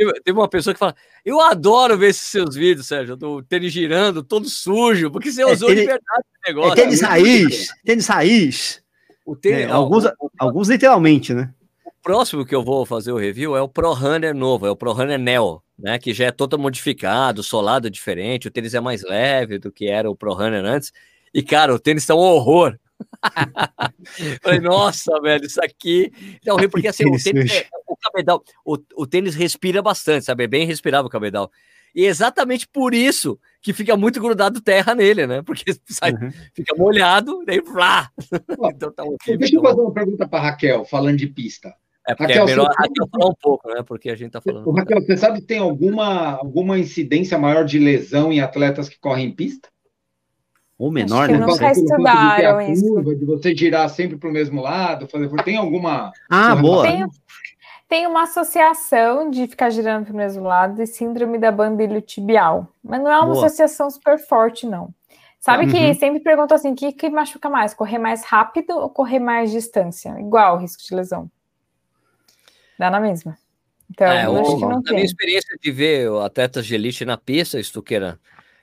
Teve, uma pessoa que fala: Eu adoro ver esses seus vídeos, Sérgio, do tênis girando, todo sujo, porque você é, usou tênis, de verdade o negócio. É tênis raiz, tênis raiz. O tênis, é, alguns, o, alguns literalmente, né? O próximo que eu vou fazer o review é o Pro Runner novo, é o Pro Runner Neo, né? Que já é todo modificado, solado diferente, o tênis é mais leve do que era o Pro Runner antes. E, cara, o tênis tá um horror. Falei, nossa, velho, isso aqui é horrível, porque assim, o tênis, é, cabedal, o, o tênis respira bastante, sabe? É bem respirável o cabedal. E exatamente por isso que fica muito grudado terra nele, né? Porque sai, uhum. fica molhado, daí flá. então tá Deixa eu fazer uma pergunta para Raquel, falando de pista. É porque Raquel, é melhor Raquel falar um pouco, né? Porque a gente tá falando. Raquel, você sabe se tem alguma, alguma incidência maior de lesão em atletas que correm em pista? Ou menor, né? Nunca estudaram de isso. Curva, de você girar sempre para o mesmo lado, fazer. Tem alguma. Ah, boa. Tem, tem uma associação de ficar girando para o mesmo lado e síndrome da banda iliotibial. Mas não é uma boa. associação super forte, não. Sabe uhum. que sempre perguntam assim: o que, que machuca mais? Correr mais rápido ou correr mais distância? Igual o risco de lesão. Dá na mesma. Então, é, eu acho que não tem. A minha experiência de ver atletas de elite na pista, Estuqueira,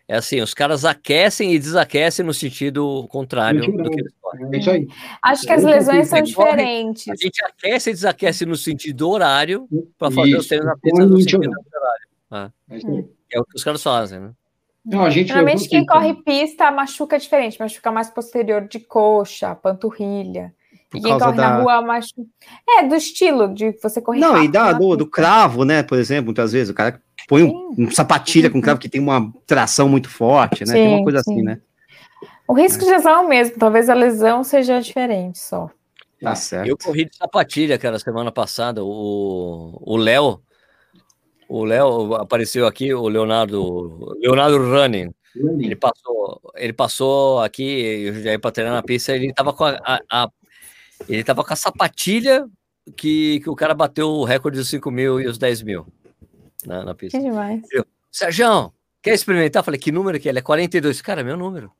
é assim, os caras aquecem e desaquecem no sentido contrário do que eles é isso aí. Acho que as lesões são diferentes. A gente aquece e desaquece no sentido horário para fazer isso. os treinos na pista no sentido horário. Ah. É, é o que os caras fazem, né? Não, a gente Geralmente quem corre pista machuca diferente, machuca mais posterior de coxa, panturrilha. Por e quem corre da... na rua machuca. É, do estilo de você correr. Não, e dá do, do cravo, né? Por exemplo, muitas vezes o cara põe um, um, sapatilha com cravo que tem uma tração muito forte, né? Sim, tem uma coisa sim. assim, né? O risco de lesão é o mesmo, talvez a lesão seja diferente só. Tá certo. Eu corri de sapatilha, cara, semana passada. O Léo, o Léo apareceu aqui, o Leonardo, Leonardo Running. Ele passou, ele passou aqui, já ia para treinar na pista, ele tava com a, a, a, ele tava com a sapatilha que, que o cara bateu o recorde dos 5 mil e os 10 mil na, na pista. Que demais. Sérgio, quer experimentar? Falei, que número que ele é? 42. Cara, meu número.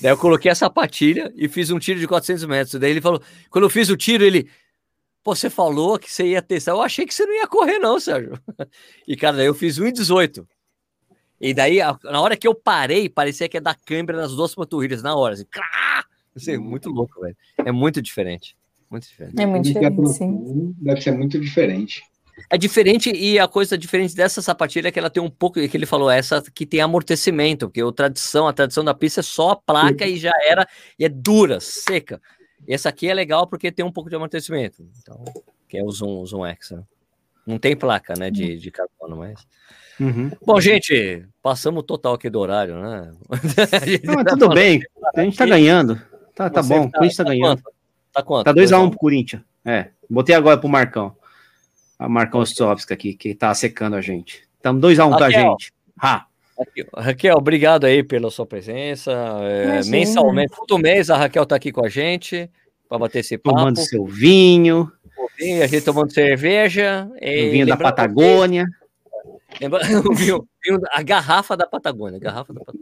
Daí eu coloquei a sapatilha e fiz um tiro de 400 metros. Daí ele falou, quando eu fiz o tiro, ele, pô, você falou que você ia testar. Eu achei que você não ia correr, não, Sérgio. E, cara, daí eu fiz 1,18. E daí, na hora que eu parei, parecia que ia dar câimbra nas duas panturrilhas, na hora. Assim, assim, muito louco, velho. É muito diferente. Muito diferente. É muito diferente, sim. Deve ser muito diferente. É diferente e a coisa diferente dessa sapatilha é que ela tem um pouco, que ele falou, essa que tem amortecimento, porque a tradição, a tradição da pista é só a placa e já era, e é dura, seca. Essa aqui é legal porque tem um pouco de amortecimento. Então, que é o Zoom, o Zoom X. Né? Não tem placa, né, de, de carbono, mas... Uhum. Bom, gente, passamos total aqui do horário, né? Não, tá tudo bem, a gente tá ganhando. Tá, tá bom, tá, o Corinthians tá, tá ganhando. Quanto? Tá quanto? Tá 2x1 um pro Corinthians. É, botei agora pro Marcão a Marcão Ostrovski aqui, que tá secando a gente. Estamos 2x1 um, tá, gente? Ha. Raquel, obrigado aí pela sua presença. É, mensalmente, todo mês a Raquel tá aqui com a gente para bater esse papo. Tomando seu vinho. A gente tomando cerveja. O vinho da Patagônia. Lembrando, o vinho, a garrafa da Patagônia. Garrafa da Patagônia.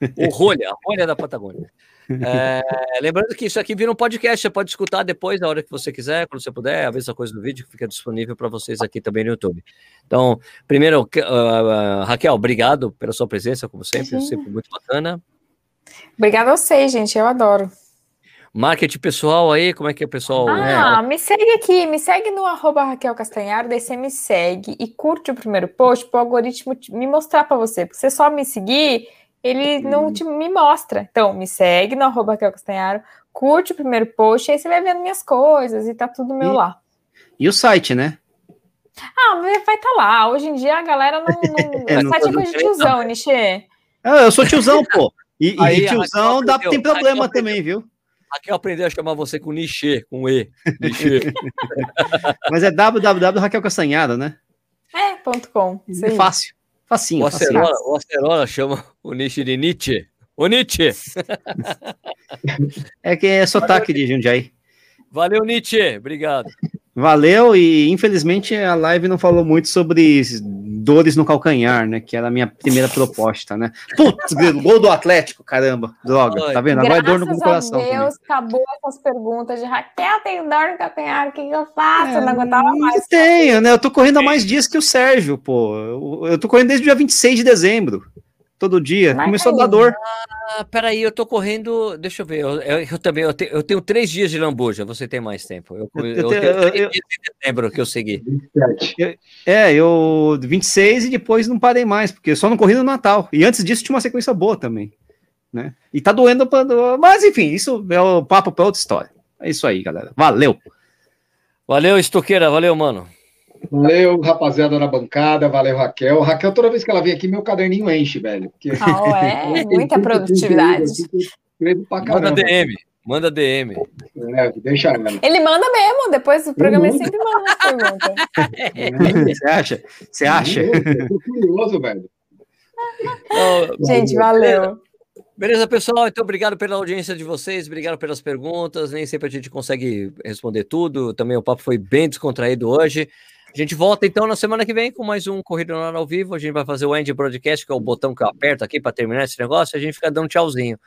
O rolha, a rolha da Patagônia. É, lembrando que isso aqui vira um podcast, você pode escutar depois, na hora que você quiser, quando você puder, a mesma coisa do vídeo que fica disponível para vocês aqui também no YouTube. Então, primeiro, uh, Raquel, obrigado pela sua presença, como sempre, Sim. sempre muito bacana. Obrigada a vocês, gente, eu adoro. Marketing pessoal aí, como é que é o pessoal? Ah, me segue aqui, me segue no arroba Raquel Castanharo, daí você me segue e curte o primeiro post para o algoritmo me mostrar para você, porque você só me seguir ele não uhum. te, me mostra. Então, me segue no arroba Raquel Castanharo, curte o primeiro post, aí você vai vendo minhas coisas e tá tudo meu e, lá. E o site, né? Ah, vai estar tá lá. Hoje em dia a galera não. não... é, o site é coisa de tiozão, Nichê. Ah, eu sou tiozão, pô. E, aí, e tiozão dá, tem problema também, viu? Aqui eu aprendi a chamar você com Nichê, com E. Nichê. Mas é www Raquel Castanhada, né? É, ponto com. É fácil. Facinho, o Acerola, o Acerola chama o Nietzsche de Nietzsche. O Nietzsche! é que é sotaque Valeu, de Jundiaí. Valeu, Nietzsche. Obrigado. Valeu, e infelizmente a live não falou muito sobre dores no calcanhar, né? Que era a minha primeira proposta, né? Putz, gol do Atlético, caramba, droga, tá vendo? Agora é dor no coração. Meu Deus, também. acabou essas perguntas de Raquel, tenho dor no calcanhar, o que, eu faço? É, eu não aguentava mais. Tenho, né? Eu tô correndo há mais dias que o Sérgio, pô. Eu tô correndo desde o dia 26 de dezembro todo dia. Mas Começou aí. a dar dor. Ah, peraí, eu tô correndo. Deixa eu ver. Eu, eu, eu também eu, te, eu, tenho três dias de lambuja. Você tem mais tempo. Eu, eu, eu tenho três dias de dezembro que eu segui. é, eu 26 e depois não parei mais, porque eu só não corri no Natal. E antes disso tinha uma sequência boa também. Né? E tá doendo, pra, mas enfim, isso é o papo para outra história. É isso aí, galera. Valeu. Valeu, Estoqueira. Valeu, mano. Valeu, rapaziada da bancada, valeu, Raquel. Raquel, toda vez que ela vem aqui, meu caderninho enche, velho. Porque... Ah, é? Muita produtividade. Manda DM, manda DM. É, deixa ela. Ele manda mesmo, depois do programa ele sempre manda uma pergunta. Você acha? Você acha? Eu tô curioso, velho. Gente, valeu. Beleza, pessoal? Então, obrigado pela audiência de vocês, obrigado pelas perguntas. Nem sempre a gente consegue responder tudo. Também o papo foi bem descontraído hoje. A gente volta então na semana que vem com mais um Corrida no Ar ao vivo. A gente vai fazer o End Broadcast, que é o botão que eu aperto aqui para terminar esse negócio. A gente fica dando tchauzinho.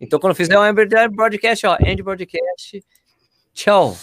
Então, quando fizer o End Broadcast, ó, End Broadcast. Tchau.